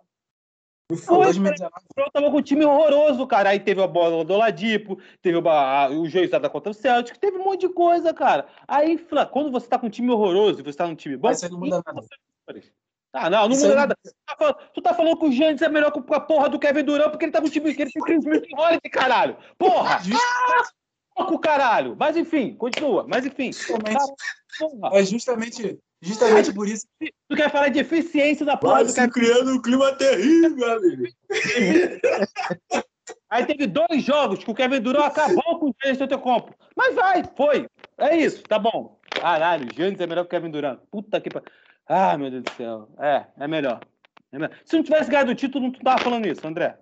Foi, foi. 2019. Eu tava com um time horroroso, cara. Aí teve a bola do Ladipo, teve o, ba- o Joizada contra o Celtic, teve um monte de coisa, cara. Aí, quando você tá com um time horroroso e você tá num time bom. Aí não muda nada. Ah, não, não Isso muda aí- nada. Tu tá, falando, tu tá falando que o Giannis é melhor que a porra do Kevin Durant porque ele tá com um time que ele tem Chris Milton Holiday, caralho. Porra! Pouco caralho. Mas enfim, continua. Mas enfim. Justamente, Porra. é justamente, justamente por isso. Tu quer falar de eficiência da porra do Kevin criando um clima terrível, amigo. Aí teve dois jogos que o Kevin Durant acabou com o Giannis Antetokounmpo. Mas vai, foi. É isso, tá bom. Caralho, o Giannis é melhor que o Kevin Durant. Puta que pariu. Ah, meu Deus do céu. É, é melhor. É melhor. Se não tivesse ganhado o título, não tava falando isso, André.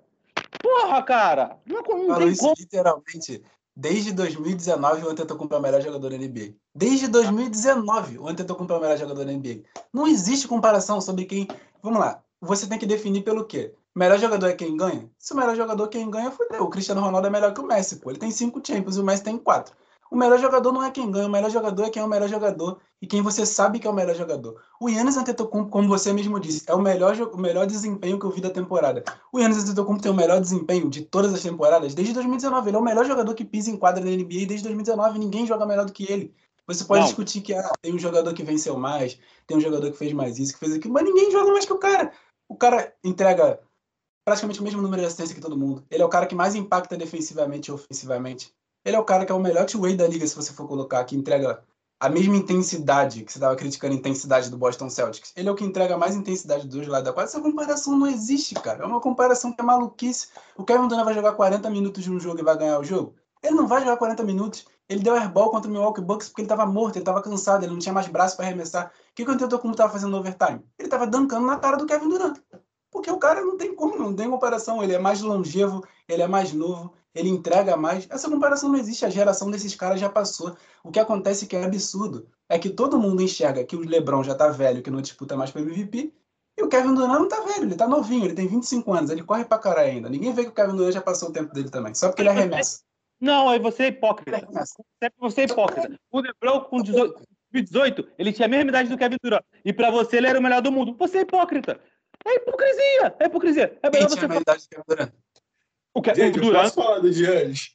Porra, cara. Não, não Falou tem isso como. literalmente. Desde 2019, o Antetokounmpo é o melhor jogador da NBA. Desde 2019, o Antetokounmpo é o melhor jogador da NBA. Não existe comparação sobre quem... Vamos lá. Você tem que definir pelo quê? Melhor jogador é quem ganha? Se o melhor jogador é quem ganha, fodeu. O Cristiano Ronaldo é melhor que o Messi, pô. Ele tem cinco Champions e o Messi tem quatro. O melhor jogador não é quem ganha, o melhor jogador é quem é o melhor jogador e quem você sabe que é o melhor jogador. O Yannis Antetokounmpo, como você mesmo disse, é o melhor, o melhor desempenho que eu vi da temporada. O Yannis Antetokounmpo tem o melhor desempenho de todas as temporadas desde 2019. Ele é o melhor jogador que pisa em quadra na NBA desde 2019. Ninguém joga melhor do que ele. Você pode Não. discutir que ah, tem um jogador que venceu mais, tem um jogador que fez mais isso, que fez aquilo, mas ninguém joga mais que o cara. O cara entrega praticamente o mesmo número de assistência que todo mundo. Ele é o cara que mais impacta defensivamente e ofensivamente. Ele é o cara que é o melhor two-way da liga, se você for colocar, que entrega a mesma intensidade que você estava criticando a intensidade do Boston Celtics. Ele é o que entrega mais intensidade dos lados da quadra. Essa comparação não existe, cara. É uma comparação que é maluquice. O Kevin Durant vai jogar 40 minutos de um jogo e vai ganhar o jogo? Ele não vai jogar 40 minutos. Ele deu airball contra o Milwaukee Bucks porque ele estava morto, ele estava cansado, ele não tinha mais braço para arremessar. O que, que o Antetokounmpo estava fazendo no overtime? Ele estava dancando na cara do Kevin Durant. Porque o cara não tem como, não tem comparação. Ele é mais longevo, ele é mais novo, ele entrega mais. Essa comparação não existe. A geração desses caras já passou. O que acontece que é absurdo é que todo mundo enxerga que o LeBron já tá velho, que não disputa mais para MVP, e o Kevin Durant não tá velho, ele tá novinho, ele tem 25 anos, ele corre pra caralho ainda. Ninguém vê que o Kevin Durant já passou o tempo dele também, só porque ele arremessa. Não, aí você é hipócrita. Sempre você é hipócrita. O LeBron com 18, 2018, ele tinha a mesma idade do Kevin Durant. E pra você ele era o melhor do mundo. Você é hipócrita. É hipocrisia. É hipocrisia. É Quem melhor tinha você a falar. idade do Kevin Durant? O, Ke- Gente, o Durant. Giannis.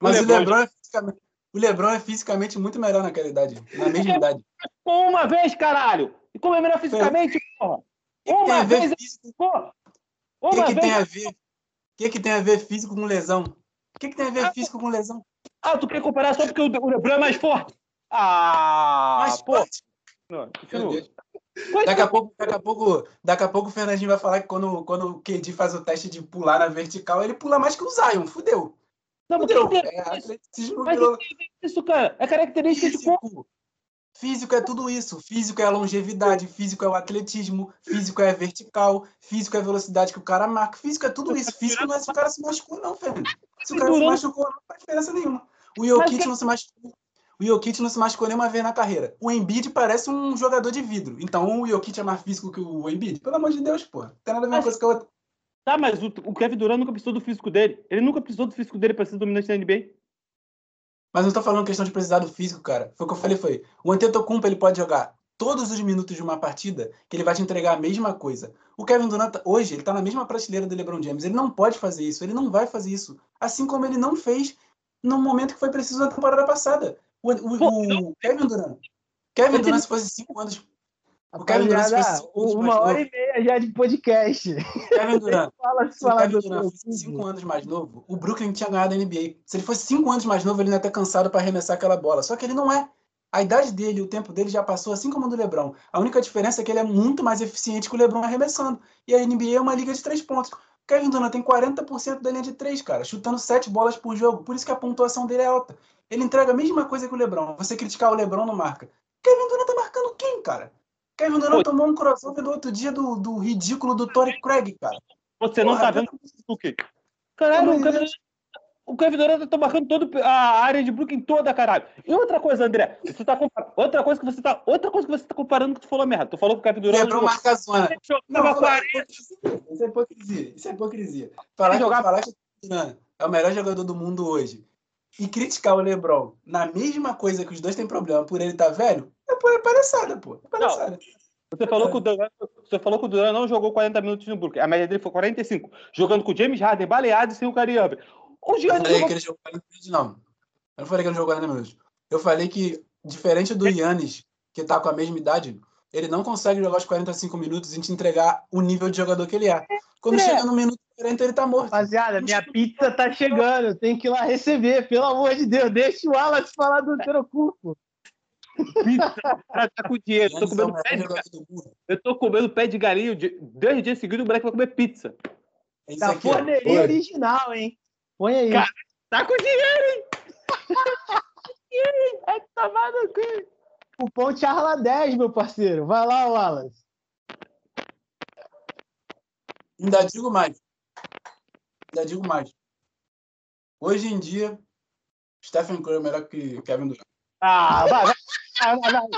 Mas o LeBron- LeBron, é fisicamente, o LeBron é fisicamente muito melhor naquela idade, na mesma idade. Uma vez, caralho! E como é melhor fisicamente, porra? O que Uma vez, físico? porra! O que, Uma que tem vez. a ver? O que, que tem a ver físico com lesão? O que, que tem a ver físico com lesão? Ah, tu quer comparar só porque o o LeBron é mais forte? Ah, pô. forte. Não, continua. Daqui a pouco, daqui a pouco, daqui a pouco o Fernandinho vai falar que quando, quando o KD faz o teste de pular na vertical, ele pula mais que o Zion. Fudeu. Não, Fudeu. É, a ver isso? atleticismo Mas virou isso, cara? É característica de corpo. físico. Físico é tudo isso. Físico é a longevidade, físico é o atletismo, físico é a vertical, físico é a velocidade que o cara marca. Físico é tudo isso. Físico não é se o cara se machucou, não, Fernando. Se o cara se machucou, não faz diferença nenhuma. O Jokic não se machucou. O Jokic não se machucou nenhuma vez na carreira. O Embiid parece um jogador de vidro. Então o Jokic é mais físico que o Embiid? Pelo amor de Deus, pô. Não tem nada a ver uma coisa com a outra. Tá, mas o, o Kevin Durant nunca precisou do físico dele. Ele nunca precisou do físico dele pra ser dominante na NBA. Mas não tô falando questão de precisar do físico, cara. Foi o que eu falei, foi. O Antetokounmpo, ele pode jogar todos os minutos de uma partida que ele vai te entregar a mesma coisa. O Kevin Durant, hoje, ele tá na mesma prateleira do LeBron James. Ele não pode fazer isso. Ele não vai fazer isso. Assim como ele não fez no momento que foi preciso na temporada passada. O, o, o Kevin Durant. Kevin Durant, se fosse cinco anos o Kevin Durant uma hora e meia já de podcast. Kevin Durant. fala, se fala Kevin Durant fosse cinco anos mais novo, o Brooklyn tinha ganhado a NBA. Se ele fosse cinco anos mais novo, ele ia estar cansado para arremessar aquela bola. Só que ele não é. A idade dele, o tempo dele já passou, assim como o do LeBron. A única diferença é que ele é muito mais eficiente que o LeBron arremessando. E a NBA é uma liga de três pontos. Kevin Durant tem 40% da linha de três, cara, chutando sete bolas por jogo. Por isso que a pontuação dele é alta. Ele entrega a mesma coisa que o LeBron. Você criticar o LeBron não marca. Kevin Durant tá marcando quem, cara? Kevin Durant tomou um crossover no outro dia do, do ridículo do Tory Craig, cara. Você não Porra, tá vendo o quê? Caralho, o Kevin, o Kevin Durant tá marcando toda a área de Brooklyn toda, caralho. E outra coisa, André, você tá comparando, outra coisa que você tá, outra coisa que você tá comparando que tu falou merda. Tu falou que o Kevin Durant Lembrou marca zona. Não, não, isso é hipocrisia. Isso é hipocrisia. Falar, jogar... falar que o Durant é o melhor jogador do mundo hoje e criticar o LeBron na mesma coisa que os dois têm problema por ele estar tá velho, é, pô, é palhaçada, pô. É palhaçada. Não. Você falou, que o Duran, você falou que o Duran não jogou 40 minutos no Brooklyn. A média dele foi 45. Jogando com o James Harden baleado e sem o Kyrie Irving. O Giannis eu falei jogou... que ele jogou 40 minutos, não. Eu não falei que ele jogou 40 minutos. Eu falei que, diferente do Yannis, que tá com a mesma idade, ele não consegue jogar os 45 minutos e te entregar o nível de jogador que ele é. Quando é. chega no minuto 40, ele tá morto. Rapaziada, minha pizza tá chegando. Tem que ir lá receber. Pelo amor de Deus, deixa o Wallace falar do Terocupo. Pizza, tá com dinheiro. Eu tô comendo pé de galinha. Eu tô comendo pé de galinha. Dois dias seguidos o moleque vai comer pizza. É da forneria original, hein? Põe aí. Cara, tá com dinheiro, hein? é tomado aqui. O pão Charla 10, meu parceiro. Vai lá, Wallace. Ainda digo mais. Ainda digo mais. Hoje em dia, Stephen Curry é melhor que Kevin Durant. Ah, vai, vai. Ah, vai, vai.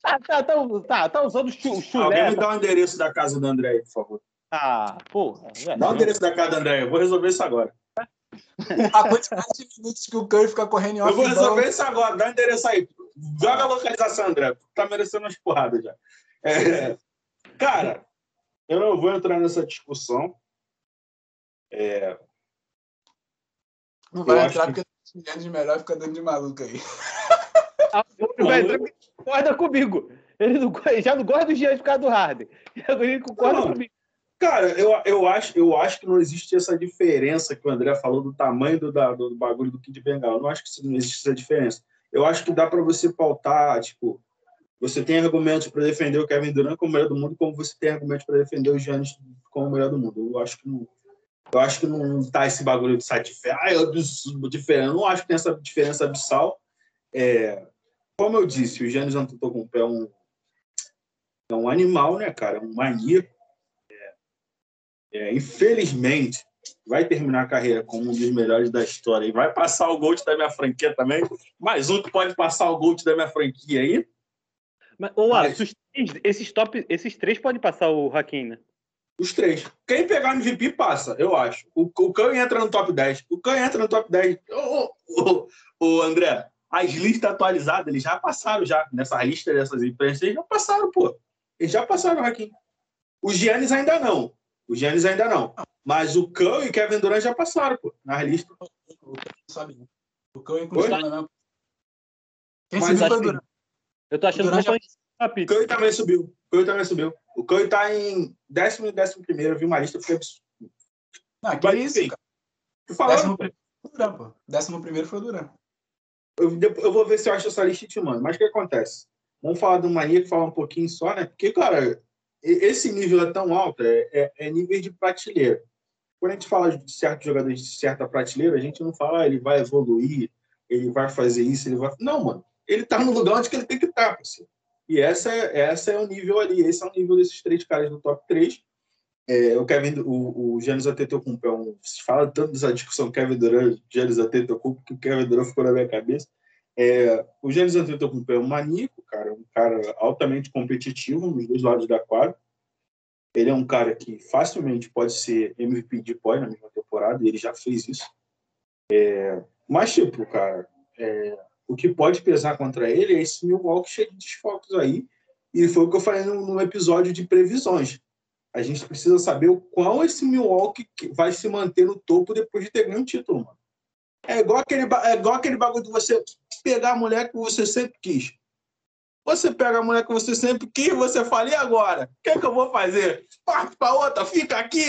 Tá, tá, tá, tá, tá usando o chulé. Alguém me dá o endereço da casa do André aí, por favor. Ah, porra. Dá o endereço da casa do André, eu vou resolver isso agora. A quantidade de minutos que o Curry fica correndo em Eu vou resolver isso agora, dá o endereço aí. Joga a localização, André. Tá merecendo umas porradas já. É, cara, eu não vou entrar nessa discussão. É, não vai entrar que... porque o de melhor fica dando de maluco aí. Ele concorda comigo. Ele, não, já não gosta dos dias de ficar do Harden. Ele concorda não, comigo. Cara, eu, eu, acho, eu acho que não existe essa diferença que o André falou do tamanho do, da, do bagulho do Kid Bengal. Eu não acho que não existe essa diferença. Eu acho que dá para você pautar, tipo, você tem argumentos para defender o Kevin Durant como o melhor do mundo, como você tem argumentos para defender o Giannis como o melhor do mundo. Eu acho que não, eu acho que não tá esse bagulho de site ah, é diferente. Eu não acho que tem essa diferença abissal. É, como eu disse, o Giannis Antetokounmpo é um, é um animal, né, cara? É um maníaco. É, infelizmente, vai terminar a carreira como um dos melhores da história e vai passar o Gold da minha franquia também. Mais um que pode passar o Gold da minha franquia aí. Mas, ô, Mas... esses, top, esses três podem passar o Hakim, né? Os três. Quem pegar no MVP passa, eu acho. O, o Cão entra no top 10. O Cão entra no top 10. Ô, ô, ô, André, as listas atualizadas, eles já passaram já. Nessa lista dessas empresas, eles já passaram, pô. Eles já passaram aqui. Os Giannis ainda não. Os Giannis ainda não. Mas o Cão e o Kevin Durant já passaram, pô, na lista. O Cão e continua na mesma. Quem Mas, subiu foi o Durant. Eu tô achando que já... o Cão também subiu. O Cão também subiu. O Cão tá em décimo e décimo primeiro. Eu vi uma lista, fiquei absurdo. Não, que Mas, isso, enfim, cara. Décimo, primeiro, décimo primeiro foi o Durant. Eu, eu vou ver se eu acho essa lista e te mando. Mas o que acontece? Vamos falar do Maníaco, falar um pouquinho só, né? Porque, cara, esse nível é tão alto, é, é, é nível de prateleira. Quando a gente fala de certos jogadores de certa prateleira, a gente não fala, ah, ele vai evoluir, ele vai fazer isso, ele vai. Não, mano. Ele tá no lugar onde ele tem que estar, tá. E essa é, essa é o nível ali, esse é o nível desses três caras do top 3. É, o Kevin, o, o Giannis Antetokounmpo é um, se fala tanto dessa discussão Kevin Durant, Giannis Antetokounmpo, que o Kevin Durant ficou na minha cabeça. É, o Giannis Antetokounmpo é um maníaco, cara, um cara altamente competitivo nos dois lados da quadra. Ele é um cara que facilmente pode ser MVP de pós na mesma temporada, e ele já fez isso. É, mas, tipo, cara, é, o que pode pesar contra ele é esse Milwaukee cheio de desfalques aí. E foi o que eu falei no, no, episódio de previsões. A gente precisa saber o qual esse Milwaukee vai se manter no topo depois de ter ganho um título, mano. É igual aquele, é igual aquele bagulho de você pegar a mulher que você sempre quis. Você pega a mulher que você sempre quis, você fala, e agora? O que, é que eu vou fazer? Parte para outra, fica aqui,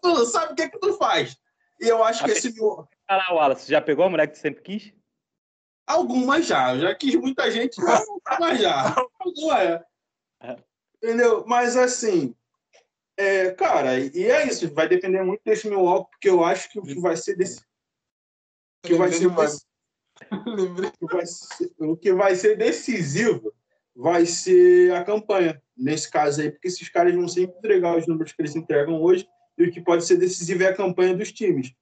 tu não sabe o que, é que tu faz. E eu acho que esse. Fala, Wallace, já pegou a mulher que tu sempre quis? Algumas já, já quis muita gente, mas já. Algumas é. Entendeu? Mas assim, é, cara, e é isso, vai depender muito desse meu álcool, porque eu acho que o que vai ser desse. Que vai ser, desse, que vai ser, o que vai ser decisivo vai ser a campanha, nesse caso aí, porque esses caras vão sempre entregar os números que eles entregam hoje, e o que pode ser decisivo é a campanha dos times.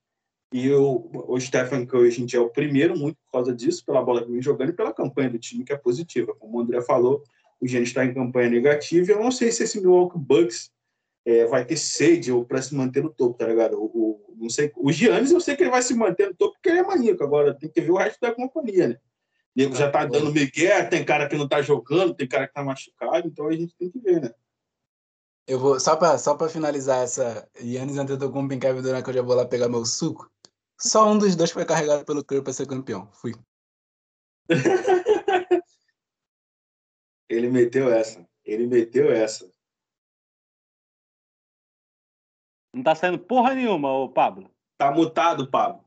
E o, o Stephen Curry, a gente é o primeiro, muito por causa disso, pela bola que vem jogando e pela campanha do time, que é positiva. Como o André falou, o Giannis está em campanha negativa. Eu não sei se esse Milwaukee Bucks é, vai ter sede ou para se manter no topo, tá ligado? O, não sei, o Giannis, eu sei que ele vai se manter no topo porque ele é maníaco. Agora tem que ver o resto da companhia, né? O nego já tá dando migué, tem cara que não tá jogando, tem cara que tá machucado, então a gente tem que ver, né? Eu vou, só para só pra finalizar essa Yannis Antetokounmpo em Kevin Durant, que eu já vou lá pegar meu suco. Só um dos dois foi carregado pelo Curry para ser campeão. Fui. Ele meteu essa. Ele meteu essa. Não tá saindo porra nenhuma, ô Pablo. Tá mutado, Pablo.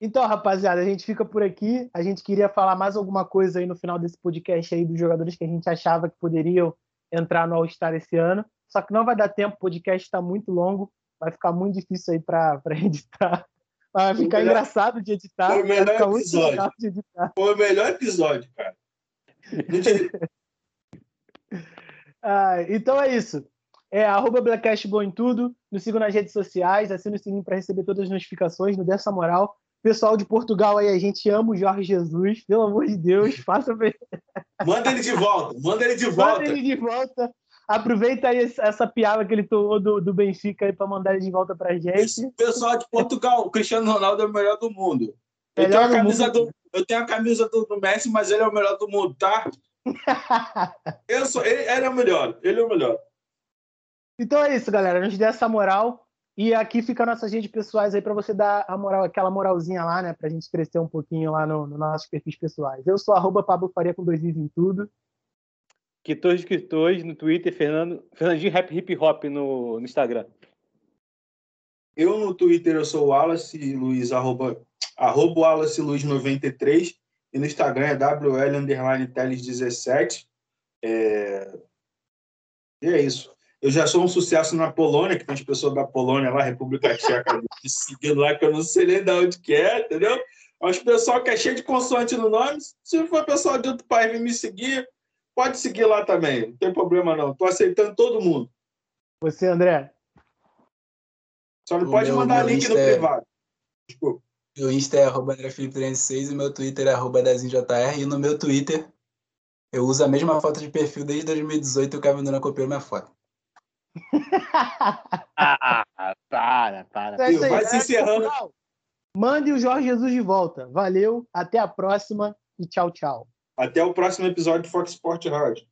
Então, rapaziada, a gente fica por aqui. A gente queria falar mais alguma coisa aí no final desse podcast aí dos jogadores que a gente achava que poderiam entrar no All-Star esse ano. Só que não vai dar tempo, o podcast está muito longo, vai ficar muito difícil aí para editar. Vai ficar melhor, engraçado de editar. Foi o melhor episódio. Foi o melhor episódio, cara. ah, então é isso. É arroba Blackcastbom em tudo. Nos sigam nas redes sociais, assina o sininho para receber todas as notificações, no dessa moral. Pessoal de Portugal aí, a gente ama o Jorge Jesus, pelo amor de Deus, faça Manda ele de volta, manda ele de volta. Manda ele de volta. Aproveita aí essa piada que ele tomou do, do Benfica aí para mandar ele de volta pra gente. Pessoal de Portugal, o Cristiano Ronaldo é o melhor do mundo. Eu tenho, a camisa do, eu tenho a camisa do, do, Messi, mas ele é o melhor do mundo, tá? eu sou, ele, ele, é o melhor, ele é o melhor. Então é isso, galera. A gente deu essa moral. E aqui fica nossas redes pessoais aí para você dar a moral, aquela moralzinha lá, né? Pra gente crescer um pouquinho lá no, no nossos perfis pessoais. Eu sou arroba Pablo Faria com dois is em tudo. Quitores Escritores no Twitter, Fernando, Fernandinho Rap Hip Hop no, no Instagram. Eu no Twitter eu sou Wallace Luiz, arroba, arroba Wallace Luiz 93 e no Instagram é WL underline Teles 17. É... E é isso. Eu já sou um sucesso na Polônia, que tem as pessoas da Polônia lá, República Tcheca, me seguindo lá, que eu não sei nem de onde que é, entendeu? Mas o pessoal que é cheio de consoante no nome, se for pessoal de outro país vir me seguir, Pode seguir lá também, não tem problema não. Estou aceitando todo mundo. Você, André? Só não o pode meu, mandar link no é... privado. Desculpa. Meu Insta é arroba AndréFelipe36 e meu Twitter é arroba DezinJR. E no meu Twitter eu uso a mesma foto de perfil desde 2018 e o Kevin Durant copiou minha foto. Ah, para, para. É vai se encerrando. Mande o Jorge Jesus de volta. Valeu, até a próxima e tchau, tchau. Até o próximo episódio do Fox Sport Rádio.